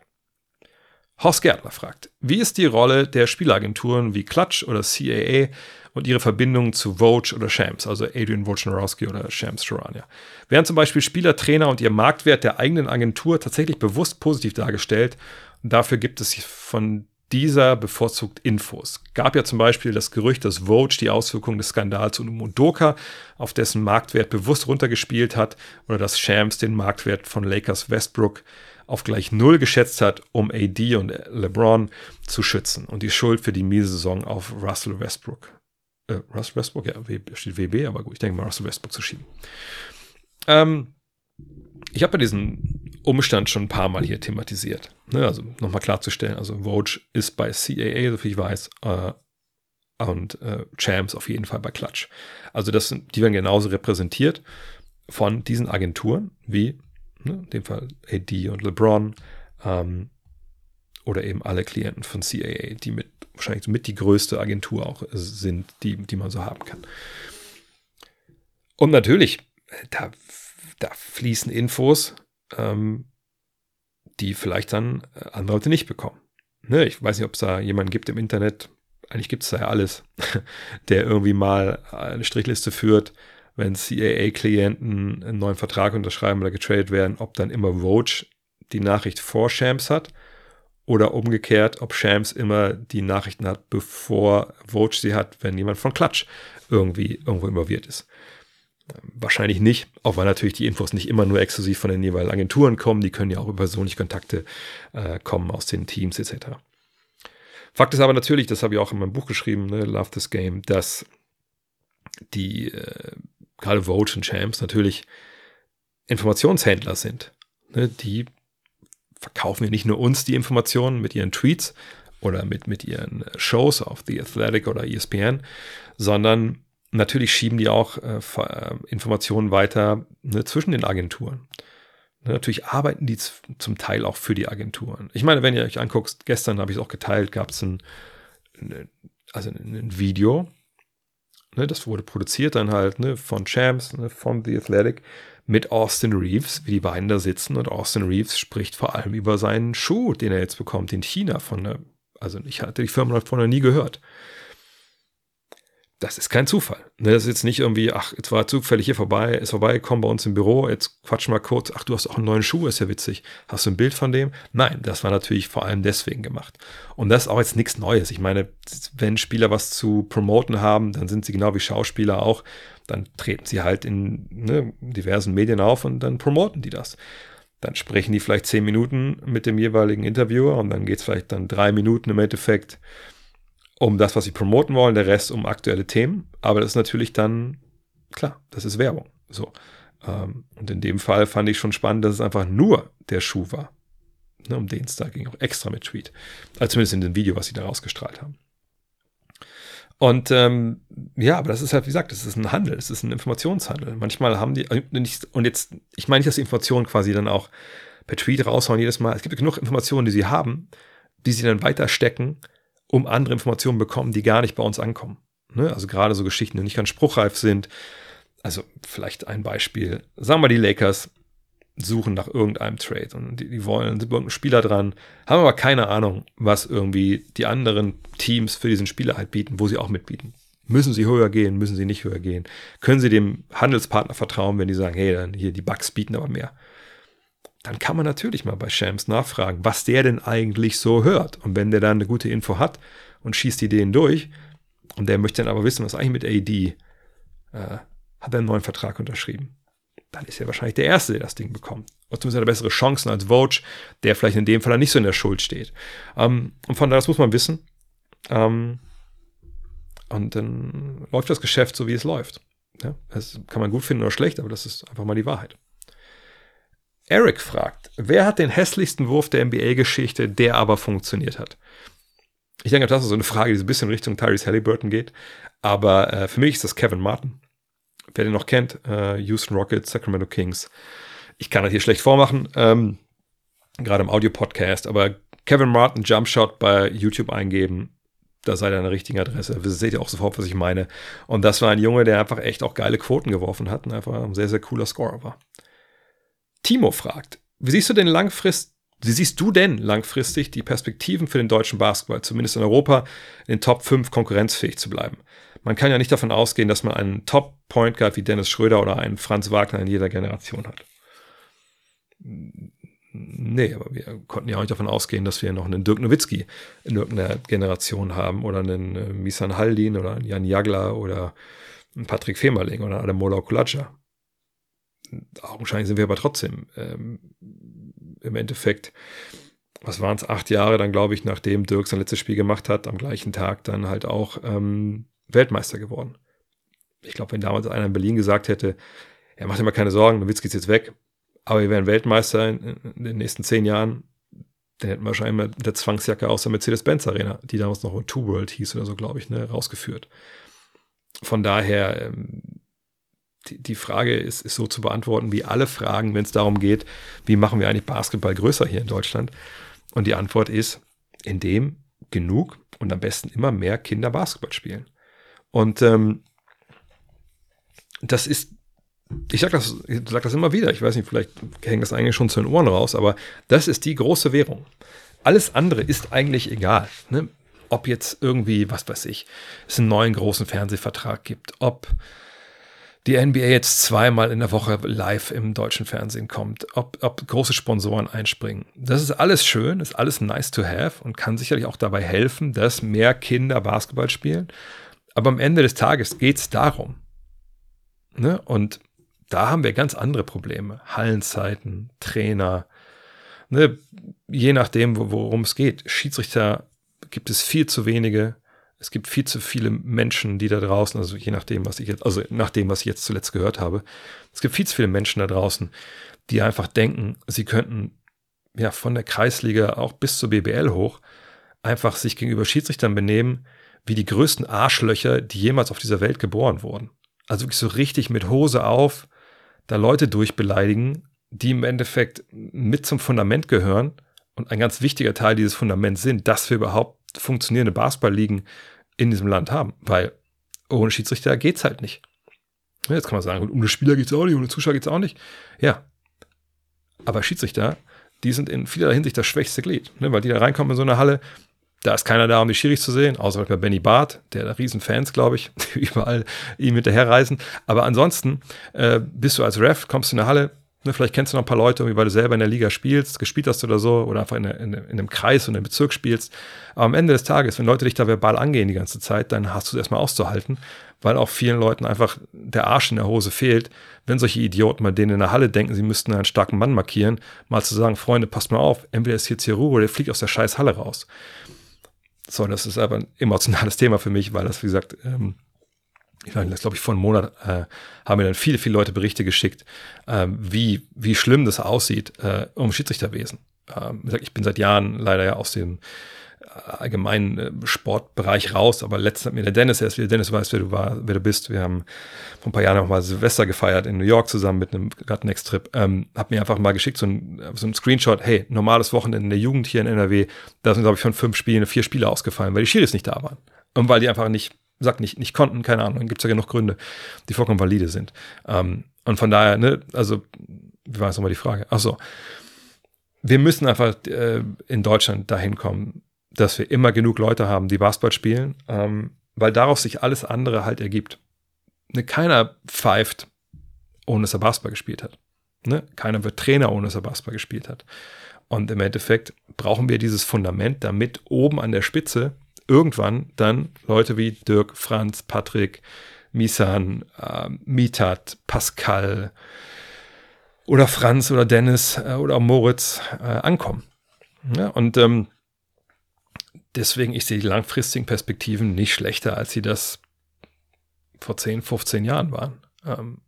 Horst Gärtner fragt, wie ist die Rolle der Spielagenturen wie Clutch oder CAA und ihre Verbindung zu Vogue oder Shams, also Adrian Wojnarowski oder Shams Charania? Werden zum Beispiel Spieler, Trainer und ihr Marktwert der eigenen Agentur tatsächlich bewusst positiv dargestellt? Und dafür gibt es von dieser bevorzugt Infos. Gab ja zum Beispiel das Gerücht, dass Vogue die Auswirkungen des Skandals um Udoka auf dessen Marktwert bewusst runtergespielt hat oder dass Shams den Marktwert von Lakers Westbrook auf gleich Null geschätzt hat, um AD und LeBron zu schützen und die Schuld für die miese Saison auf Russell Westbrook. Äh, Russell Westbrook, ja, steht WB, aber gut, ich denke mal Russell Westbrook zu schieben. Ähm, ich habe ja diesen Umstand schon ein paar Mal hier thematisiert. Ne, also nochmal klarzustellen, also Vogue ist bei CAA, so viel ich weiß, äh, und äh, Champs auf jeden Fall bei Clutch. Also das sind, die werden genauso repräsentiert von diesen Agenturen wie ne, in dem Fall AD und LeBron ähm, oder eben alle Klienten von CAA, die mit wahrscheinlich mit die größte Agentur auch sind, die, die man so haben kann. Und natürlich, da, da fließen Infos, ähm, die vielleicht dann äh, andere Leute nicht bekommen. Ne, ich weiß nicht, ob es da jemanden gibt im Internet, eigentlich gibt es da ja alles, (laughs) der irgendwie mal eine Strichliste führt, wenn CAA-Klienten einen neuen Vertrag unterschreiben oder getradet werden, ob dann immer Vogue die Nachricht vor Shams hat oder umgekehrt, ob Shams immer die Nachrichten hat, bevor Vogue sie hat, wenn jemand von Klatsch irgendwie irgendwo involviert ist. Wahrscheinlich nicht, auch weil natürlich die Infos nicht immer nur exklusiv von den jeweiligen Agenturen kommen, die können ja auch über persönliche Kontakte äh, kommen aus den Teams etc. Fakt ist aber natürlich, das habe ich auch in meinem Buch geschrieben, ne, Love This Game, dass die äh, gerade Vogue und Champs natürlich Informationshändler sind. Ne, die verkaufen ja nicht nur uns die Informationen mit ihren Tweets oder mit, mit ihren Shows auf The Athletic oder ESPN, sondern natürlich schieben die auch äh, äh Informationen weiter ne, zwischen den Agenturen. Ne, natürlich arbeiten die zum Teil auch für die Agenturen. Ich meine, wenn ihr euch anguckt, gestern habe ich es auch geteilt, gab es ein, also ein Video, ne, das wurde produziert dann halt ne, von Champs, ne, von The Athletic, mit Austin Reeves, wie die beiden da sitzen. Und Austin Reeves spricht vor allem über seinen Schuh, den er jetzt bekommt in China von der, also ich hatte die Firma davon noch nie gehört das ist kein Zufall. Ne, das ist jetzt nicht irgendwie, ach, jetzt war zufällig hier vorbei, ist vorbei, komm bei uns im Büro, jetzt quatsch mal kurz, ach, du hast auch einen neuen Schuh, ist ja witzig. Hast du ein Bild von dem? Nein, das war natürlich vor allem deswegen gemacht. Und das ist auch jetzt nichts Neues. Ich meine, wenn Spieler was zu promoten haben, dann sind sie genau wie Schauspieler auch, dann treten sie halt in ne, diversen Medien auf und dann promoten die das. Dann sprechen die vielleicht zehn Minuten mit dem jeweiligen Interviewer und dann geht es vielleicht dann drei Minuten im Endeffekt um das, was sie promoten wollen, der Rest um aktuelle Themen. Aber das ist natürlich dann, klar, das ist Werbung. So. Ähm, und in dem Fall fand ich schon spannend, dass es einfach nur der Schuh war. Ne, um den es da ging, auch extra mit Tweet. Also zumindest in dem Video, was sie da rausgestrahlt haben. Und ähm, ja, aber das ist halt, wie gesagt, das ist ein Handel, das ist ein Informationshandel. Manchmal haben die, äh, und jetzt, ich meine nicht, dass die Informationen quasi dann auch per Tweet raushauen jedes Mal. Es gibt genug Informationen, die sie haben, die sie dann weiterstecken um andere Informationen bekommen, die gar nicht bei uns ankommen. Ne? Also gerade so Geschichten, die nicht ganz spruchreif sind. Also vielleicht ein Beispiel. Sagen wir, die Lakers suchen nach irgendeinem Trade und die, die wollen, sind irgendein Spieler dran, haben aber keine Ahnung, was irgendwie die anderen Teams für diesen Spieler halt bieten, wo sie auch mitbieten. Müssen sie höher gehen, müssen sie nicht höher gehen? Können sie dem Handelspartner vertrauen, wenn die sagen, hey, dann hier die Bugs bieten aber mehr? Dann kann man natürlich mal bei Shams nachfragen, was der denn eigentlich so hört. Und wenn der dann eine gute Info hat und schießt Ideen durch, und der möchte dann aber wissen, was eigentlich mit AD, äh, hat er einen neuen Vertrag unterschrieben. Dann ist er wahrscheinlich der Erste, der das Ding bekommt. Und zumindest hat er bessere Chancen als Vogue, der vielleicht in dem Fall nicht so in der Schuld steht. Ähm, und von daher, das muss man wissen. Ähm, und dann läuft das Geschäft so, wie es läuft. Ja, das kann man gut finden oder schlecht, aber das ist einfach mal die Wahrheit. Eric fragt, wer hat den hässlichsten Wurf der NBA-Geschichte, der aber funktioniert hat? Ich denke, das ist so eine Frage, die so ein bisschen Richtung Tyrese Halliburton geht. Aber äh, für mich ist das Kevin Martin. Wer den noch kennt, äh, Houston Rockets, Sacramento Kings. Ich kann das hier schlecht vormachen, ähm, gerade im Audio-Podcast, aber Kevin Martin Jumpshot bei YouTube eingeben, da seid ihr an der richtigen Adresse. Das seht ihr auch sofort, was ich meine. Und das war ein Junge, der einfach echt auch geile Quoten geworfen hat und einfach ein sehr, sehr cooler Scorer war. Timo fragt, wie siehst du denn langfristig, wie siehst du denn langfristig die Perspektiven für den deutschen Basketball, zumindest in Europa, in den Top 5 konkurrenzfähig zu bleiben? Man kann ja nicht davon ausgehen, dass man einen Top-Point Guard wie Dennis Schröder oder einen Franz Wagner in jeder Generation hat. Nee, aber wir konnten ja auch nicht davon ausgehen, dass wir noch einen Dirk Nowitzki in irgendeiner Generation haben oder einen äh, Misan Haldin oder einen Jan Jagler oder einen Patrick Femerling oder einen Mola Kulatscha augenscheinlich sind wir aber trotzdem ähm, im Endeffekt, was waren es, acht Jahre dann, glaube ich, nachdem Dirk sein letztes Spiel gemacht hat, am gleichen Tag dann halt auch ähm, Weltmeister geworden. Ich glaube, wenn damals einer in Berlin gesagt hätte, er macht immer keine Sorgen, Nowitzki ist jetzt weg, aber wir werden Weltmeister in, in, den nächsten zehn Jahren, dann hätten wir wahrscheinlich mit der Zwangsjacke aus der Mercedes-Benz Arena, die damals noch Two World hieß oder so, glaube ich, ne, rausgeführt. Von daher, ähm, die, Frage ist, ist so zu beantworten wie alle Fragen, wenn es darum geht, wie machen wir eigentlich Basketball größer hier in Deutschland? Und die Antwort ist, indem genug und am besten immer mehr Kinder Basketball spielen. Und ähm, das ist, ich sage das, sag das immer wieder, ich weiß nicht, vielleicht hängt das eigentlich schon zu den Ohren raus, aber das ist die große Währung. Alles andere ist eigentlich egal. Ne? Ob jetzt irgendwie, was weiß ich, es einen neuen großen Fernsehvertrag gibt, ob die NBA jetzt zweimal in der Woche live im deutschen Fernsehen kommt, ob, ob große Sponsoren einspringen. Das ist alles schön, ist alles nice to have und kann sicherlich auch dabei helfen, dass mehr Kinder Basketball spielen. Aber am Ende des Tages geht es darum, Ne? Und da haben wir ganz andere Probleme. Hallenzeiten, Trainer, ne? je nachdem, worum es geht. Schiedsrichter gibt es viel zu wenige. Es gibt viel zu viele Menschen, die da draußen, also je nachdem, was ich jetzt, also nach dem, was ich jetzt zuletzt gehört habe, es gibt viel zu viele Menschen da draußen, die einfach denken, sie könnten ja von der Kreisliga auch bis zur BBL hoch einfach sich gegenüber Schiedsrichtern benehmen, wie die größten Arschlöcher, die jemals auf dieser Welt geboren wurden. Also wirklich so richtig mit Hose auf, da Leute durchbeleidigen, die im Endeffekt mit zum Fundament gehören und ein ganz wichtiger Teil dieses Fundaments sind, dass wir überhaupt funktionierende Basketballligen in diesem Land haben. Weil ohne Schiedsrichter geht es halt nicht. Jetzt kann man sagen, ohne Spieler geht es auch nicht, ohne Zuschauer geht es auch nicht. Ja. Aber Schiedsrichter, die sind in vielerlei Hinsicht das schwächste Glied, ne? weil die da reinkommen in so eine Halle, da ist keiner da, um die Schiris zu sehen, außer bei Benny Barth, der da Riesenfans, glaube ich, (laughs) die überall ihm hinterherreisen. Aber ansonsten äh, bist du als Ref, kommst du in eine Halle, ne, vielleicht kennst du noch ein paar Leute, weil du selber in der Liga spielst, gespielt hast oder so, oder einfach in, in, in einem Kreis und einem Bezirk spielst. Aber am Ende des Tages, wenn Leute dich da verbal angehen die ganze Zeit, dann hast du es erstmal auszuhalten, weil auch vielen Leuten einfach der Arsch in der Hose fehlt, wenn solche Idioten mal denen in der Halle denken, sie müssten einen starken Mann markieren, mal zu sagen, Freunde, passt mal auf, entweder ist jetzt hier Ruhe oder ihr fliegt aus der scheiß Halle raus. So, das ist aber ein emotionales Thema für mich, weil das, wie gesagt, ähm, ich meine, das glaube ich vor einem Monat äh, haben mir dann viele, viele Leute Berichte geschickt, äh, wie, wie schlimm das aussieht äh, um Schiedsrichterwesen. Ähm, ich bin seit Jahren leider ja aus dem allgemeinen äh, Sportbereich raus, aber letztens hat mir der Dennis erst wieder, Dennis weiß, wer du war, wer du bist. Wir haben vor ein paar Jahren noch mal Silvester gefeiert in New York zusammen mit einem Gut Next Trip. Ähm, hab mir einfach mal geschickt so ein, so ein Screenshot, hey, normales Wochenende in der Jugend hier in NRW, da sind glaube ich von fünf Spielen vier Spiele ausgefallen, weil die Schiris nicht da waren. Und weil die einfach nicht, sagt nicht, nicht konnten, keine Ahnung, gibt es ja genug Gründe, die vollkommen valide sind. Ähm, und von daher, ne, also, wie war jetzt nochmal die Frage? Ach so. Wir müssen einfach äh, in Deutschland dahin kommen, dass wir immer genug Leute haben, die Basketball spielen, ähm, weil daraus sich alles andere halt ergibt. Ne, keiner pfeift, ohne dass er Basketball gespielt hat. Ne? Keiner wird Trainer, ohne dass er Basketball gespielt hat. Und im Endeffekt brauchen wir dieses Fundament, damit oben an der Spitze irgendwann dann Leute wie Dirk, Franz, Patrick, Misan, äh, Mitat, Pascal oder Franz oder Dennis äh, oder Moritz äh, ankommen. Ja, und ähm, deswegen, ich sehe die langfristigen Perspektiven nicht schlechter, als sie das vor 10, 15 Jahren waren. Ähm,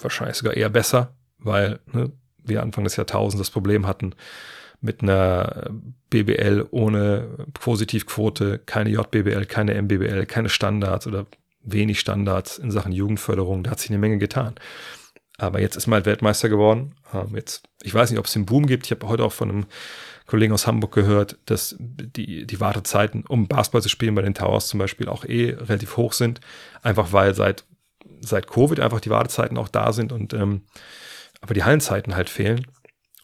wahrscheinlich sogar eher besser, weil ne, wir Anfang des Jahrtausends das Problem hatten mit einer BBL ohne Positivquote, keine JBBL, keine MBBL, keine Standards oder wenig Standards in Sachen Jugendförderung. Da hat sich eine Menge getan. Aber jetzt ist man halt Weltmeister geworden. Ähm, jetzt, ich weiß nicht, ob es den Boom gibt. Ich habe heute auch von einem Kollegen aus Hamburg gehört, dass die, die Wartezeiten, um Basketball zu spielen bei den Towers zum Beispiel auch eh relativ hoch sind. Einfach weil seit, seit Covid einfach die Wartezeiten auch da sind und ähm, aber die Hallenzeiten halt fehlen.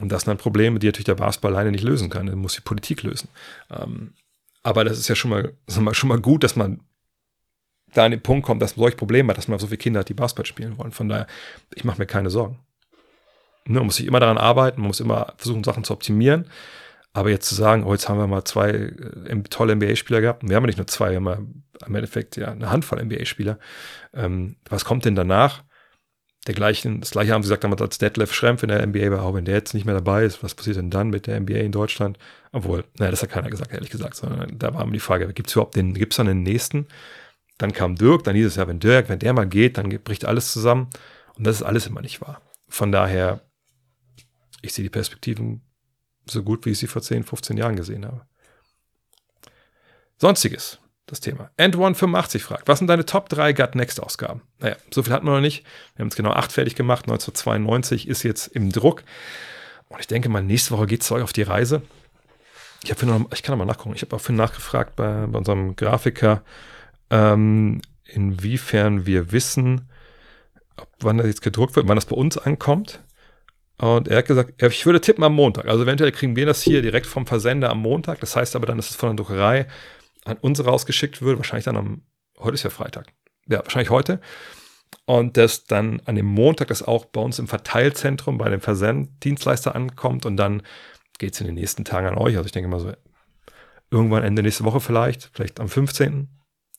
Und das sind dann Probleme, die natürlich der Basketball alleine nicht lösen kann. Dann muss die Politik lösen. Ähm, aber das ist ja schon mal, (laughs) mal, schon mal gut, dass man da an den Punkt kommt, dass man solche Probleme hat, dass man so viele Kinder hat, die Basketball spielen wollen. Von daher, ich mache mir keine Sorgen. Ne, man muss sich immer daran arbeiten, man muss immer versuchen, Sachen zu optimieren. Aber jetzt zu sagen, oh, jetzt haben wir mal zwei äh, tolle NBA-Spieler gehabt, wir haben ja nicht nur zwei, wir haben ja im Endeffekt ja eine Handvoll NBA-Spieler. Ähm, was kommt denn danach? Der gleichen, das gleiche haben sie gesagt damals als Detlef Schrempf in der NBA war, auch wenn der jetzt nicht mehr dabei ist, was passiert denn dann mit der NBA in Deutschland? Obwohl, naja, das hat keiner gesagt, ehrlich gesagt, sondern da war immer die Frage, gibt es überhaupt den, gibt es dann den nächsten? Dann kam Dirk, dann hieß es ja, wenn Dirk, wenn der mal geht, dann bricht alles zusammen. Und das ist alles immer nicht wahr. Von daher, ich sehe die Perspektiven so gut, wie ich sie vor 10, 15 Jahren gesehen habe. Sonstiges, das Thema. End185 fragt, was sind deine Top 3 Gut Next Ausgaben? Naja, so viel hatten wir noch nicht. Wir haben es genau acht fertig gemacht. 1992 ist jetzt im Druck. Und ich denke mal, nächste Woche geht es euch auf die Reise. Ich, noch, ich kann noch mal nachgucken. Ich habe auch für nachgefragt bei, bei unserem Grafiker, ähm, inwiefern wir wissen, ob, wann das jetzt gedruckt wird, wann das bei uns ankommt. Und er hat gesagt, ich würde tippen am Montag. Also eventuell kriegen wir das hier direkt vom Versender am Montag. Das heißt aber dann, dass es von der Druckerei an uns rausgeschickt wird. Wahrscheinlich dann am, heute ist ja Freitag. Ja, wahrscheinlich heute. Und dass dann an dem Montag das auch bei uns im Verteilzentrum bei dem Versenddienstleister ankommt und dann geht es in den nächsten Tagen an euch. Also ich denke mal so irgendwann Ende nächste Woche vielleicht, vielleicht am 15.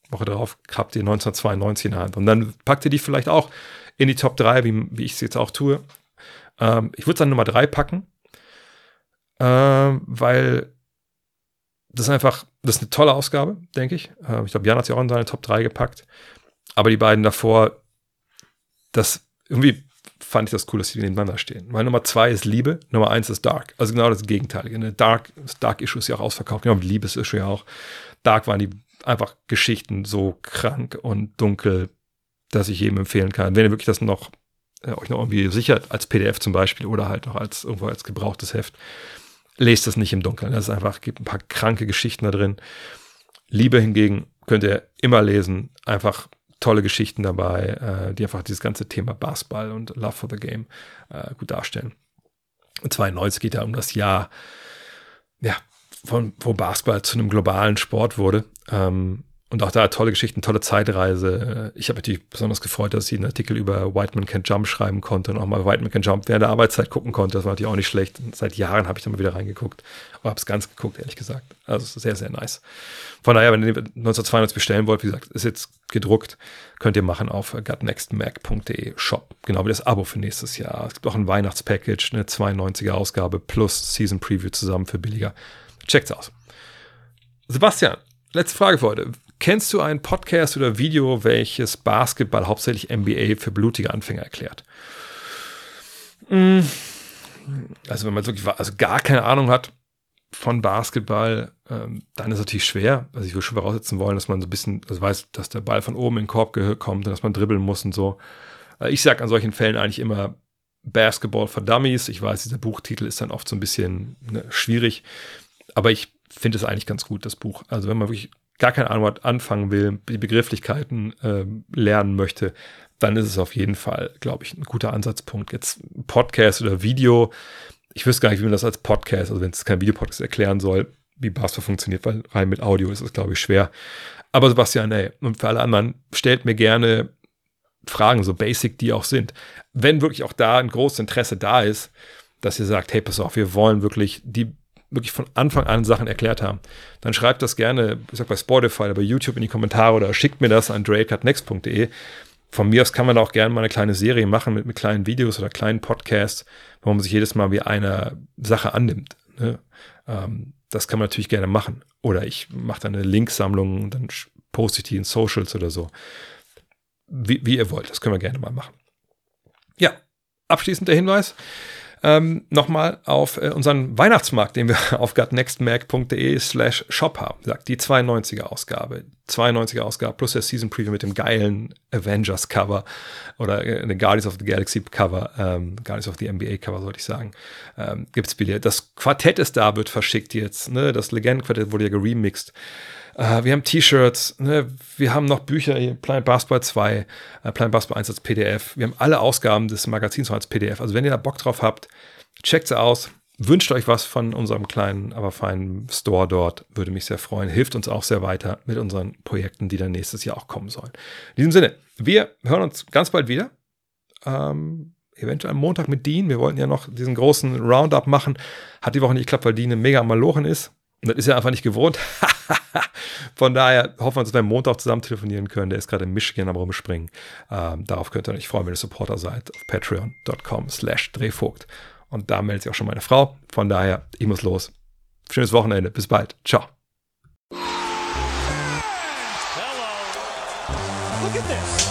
Woche darauf habt ihr 1992 in der Hand. Und dann packt ihr die vielleicht auch in die Top 3, wie, wie ich es jetzt auch tue. Ähm, ich würde es an Nummer 3 packen, ähm, weil das einfach, das ist eine tolle Ausgabe, denke ich. Ähm, ich glaube, Jan hat sie auch in seine Top 3 gepackt. Aber die beiden davor, das irgendwie fand ich das cool, dass sie nebeneinander stehen. Meine Nummer 2 ist Liebe, Nummer 1 ist Dark. Also genau das Gegenteilige. Dark, das Dark Issue ist ja auch ausverkauft, genau wie Liebes Issue ja auch. Dark waren die einfach Geschichten so krank und dunkel, dass ich jedem empfehlen kann. Wenn ihr wirklich das noch äh, euch noch irgendwie sichert, als PDF zum Beispiel oder halt noch als irgendwo als gebrauchtes Heft, lest es nicht im Dunkeln. Das ist einfach, gibt ein paar kranke Geschichten da drin. Liebe hingegen könnt ihr immer lesen. Einfach tolle Geschichten dabei, äh, die einfach dieses ganze Thema Basketball und Love for the Game äh, gut darstellen. Und 92 geht ja um das Jahr, ja, von, wo Basketball zu einem globalen Sport wurde. Ähm, und auch da tolle Geschichten, tolle Zeitreise. Ich habe natürlich besonders gefreut, dass ich einen Artikel über White Man Can Jump schreiben konnte und auch mal White Man Can Jump während der Arbeitszeit gucken konnte. Das war natürlich auch nicht schlecht. Und seit Jahren habe ich da mal wieder reingeguckt. Aber habe es ganz geguckt, ehrlich gesagt. Also sehr, sehr nice. Von daher, wenn ihr 1992 bestellen wollt, wie gesagt, ist jetzt gedruckt, könnt ihr machen auf gutnextmac.de Shop. Genau wie das Abo für nächstes Jahr. Es gibt auch ein Weihnachtspackage, eine 92er Ausgabe plus Season Preview zusammen für billiger. Checkt's aus. Sebastian, letzte Frage für heute. Kennst du einen Podcast oder Video, welches Basketball, hauptsächlich NBA, für blutige Anfänger erklärt? Hm. Also wenn man wirklich also gar keine Ahnung hat von Basketball, ähm, dann ist es natürlich schwer. Also ich würde schon voraussetzen wollen, dass man so ein bisschen, also weiß, dass der Ball von oben in den Korb kommt und dass man dribbeln muss und so. Äh, ich sage an solchen Fällen eigentlich immer Basketball for Dummies. Ich weiß, dieser Buchtitel ist dann oft so ein bisschen ne, schwierig, aber ich finde es eigentlich ganz gut, das Buch. Also wenn man wirklich gar keine Ahnung hat, anfangen will, die Begrifflichkeiten äh, lernen möchte, dann ist es auf jeden Fall, glaube ich, ein guter Ansatzpunkt. Jetzt Podcast oder Video, ich wüsste gar nicht, wie man das als Podcast, also wenn es kein Videopodcast erklären soll, wie Basketball funktioniert, weil rein mit Audio ist es, glaube ich, schwer. Aber Sebastian, ey, und für alle anderen, stellt mir gerne Fragen, so basic die auch sind. Wenn wirklich auch da ein großes Interesse da ist, dass ihr sagt, hey, pass auf, wir wollen wirklich die wirklich von Anfang an Sachen erklärt haben, dann schreibt das gerne, ich sag bei Spotify oder bei YouTube in die Kommentare oder schickt mir das an drakatnext.de. Von mir aus kann man auch gerne mal eine kleine Serie machen mit, mit kleinen Videos oder kleinen Podcasts, wo man sich jedes Mal wie eine Sache annimmt. Ne? Ähm, das kann man natürlich gerne machen. Oder ich mache dann eine Linksammlung und dann poste ich die in Socials oder so. Wie, wie ihr wollt, das können wir gerne mal machen. Ja, abschließend der Hinweis ähm, nochmal auf äh, unseren Weihnachtsmarkt, den wir (laughs) auf gutnextmac.de slash shop haben. Sagt die 92er Ausgabe. 92er Ausgabe plus der Season Preview mit dem geilen Avengers Cover oder äh, Guardians of the Galaxy Cover, ähm, Guardians of the NBA Cover, sollte ich sagen. Ähm, gibt's Billett. Das Quartett ist da, wird verschickt jetzt. Ne? Das Legendenquartett wurde ja geremixed. Uh, wir haben T-Shirts, ne? wir haben noch Bücher, Planet Basketball 2, äh, Planet Basketball 1 als PDF. Wir haben alle Ausgaben des Magazins noch als PDF. Also wenn ihr da Bock drauf habt, checkt sie aus. Wünscht euch was von unserem kleinen, aber feinen Store dort. Würde mich sehr freuen. Hilft uns auch sehr weiter mit unseren Projekten, die dann nächstes Jahr auch kommen sollen. In diesem Sinne, wir hören uns ganz bald wieder. Ähm, eventuell am Montag mit Dean. Wir wollten ja noch diesen großen Roundup machen. Hat die Woche nicht geklappt, weil Dean mega Malochen ist. Und das ist er einfach nicht gewohnt. (laughs) Von daher hoffen wir, dass wir am Montag zusammen telefonieren können. Der ist gerade in Michigan am Rumspringen. Ähm, darauf könnt ihr euch freuen, wenn ihr Supporter seid auf patreon.com slash drehvogt. Und da meldet sich auch schon meine Frau. Von daher, ich muss los. Schönes Wochenende. Bis bald. Ciao. Hello. Look at this.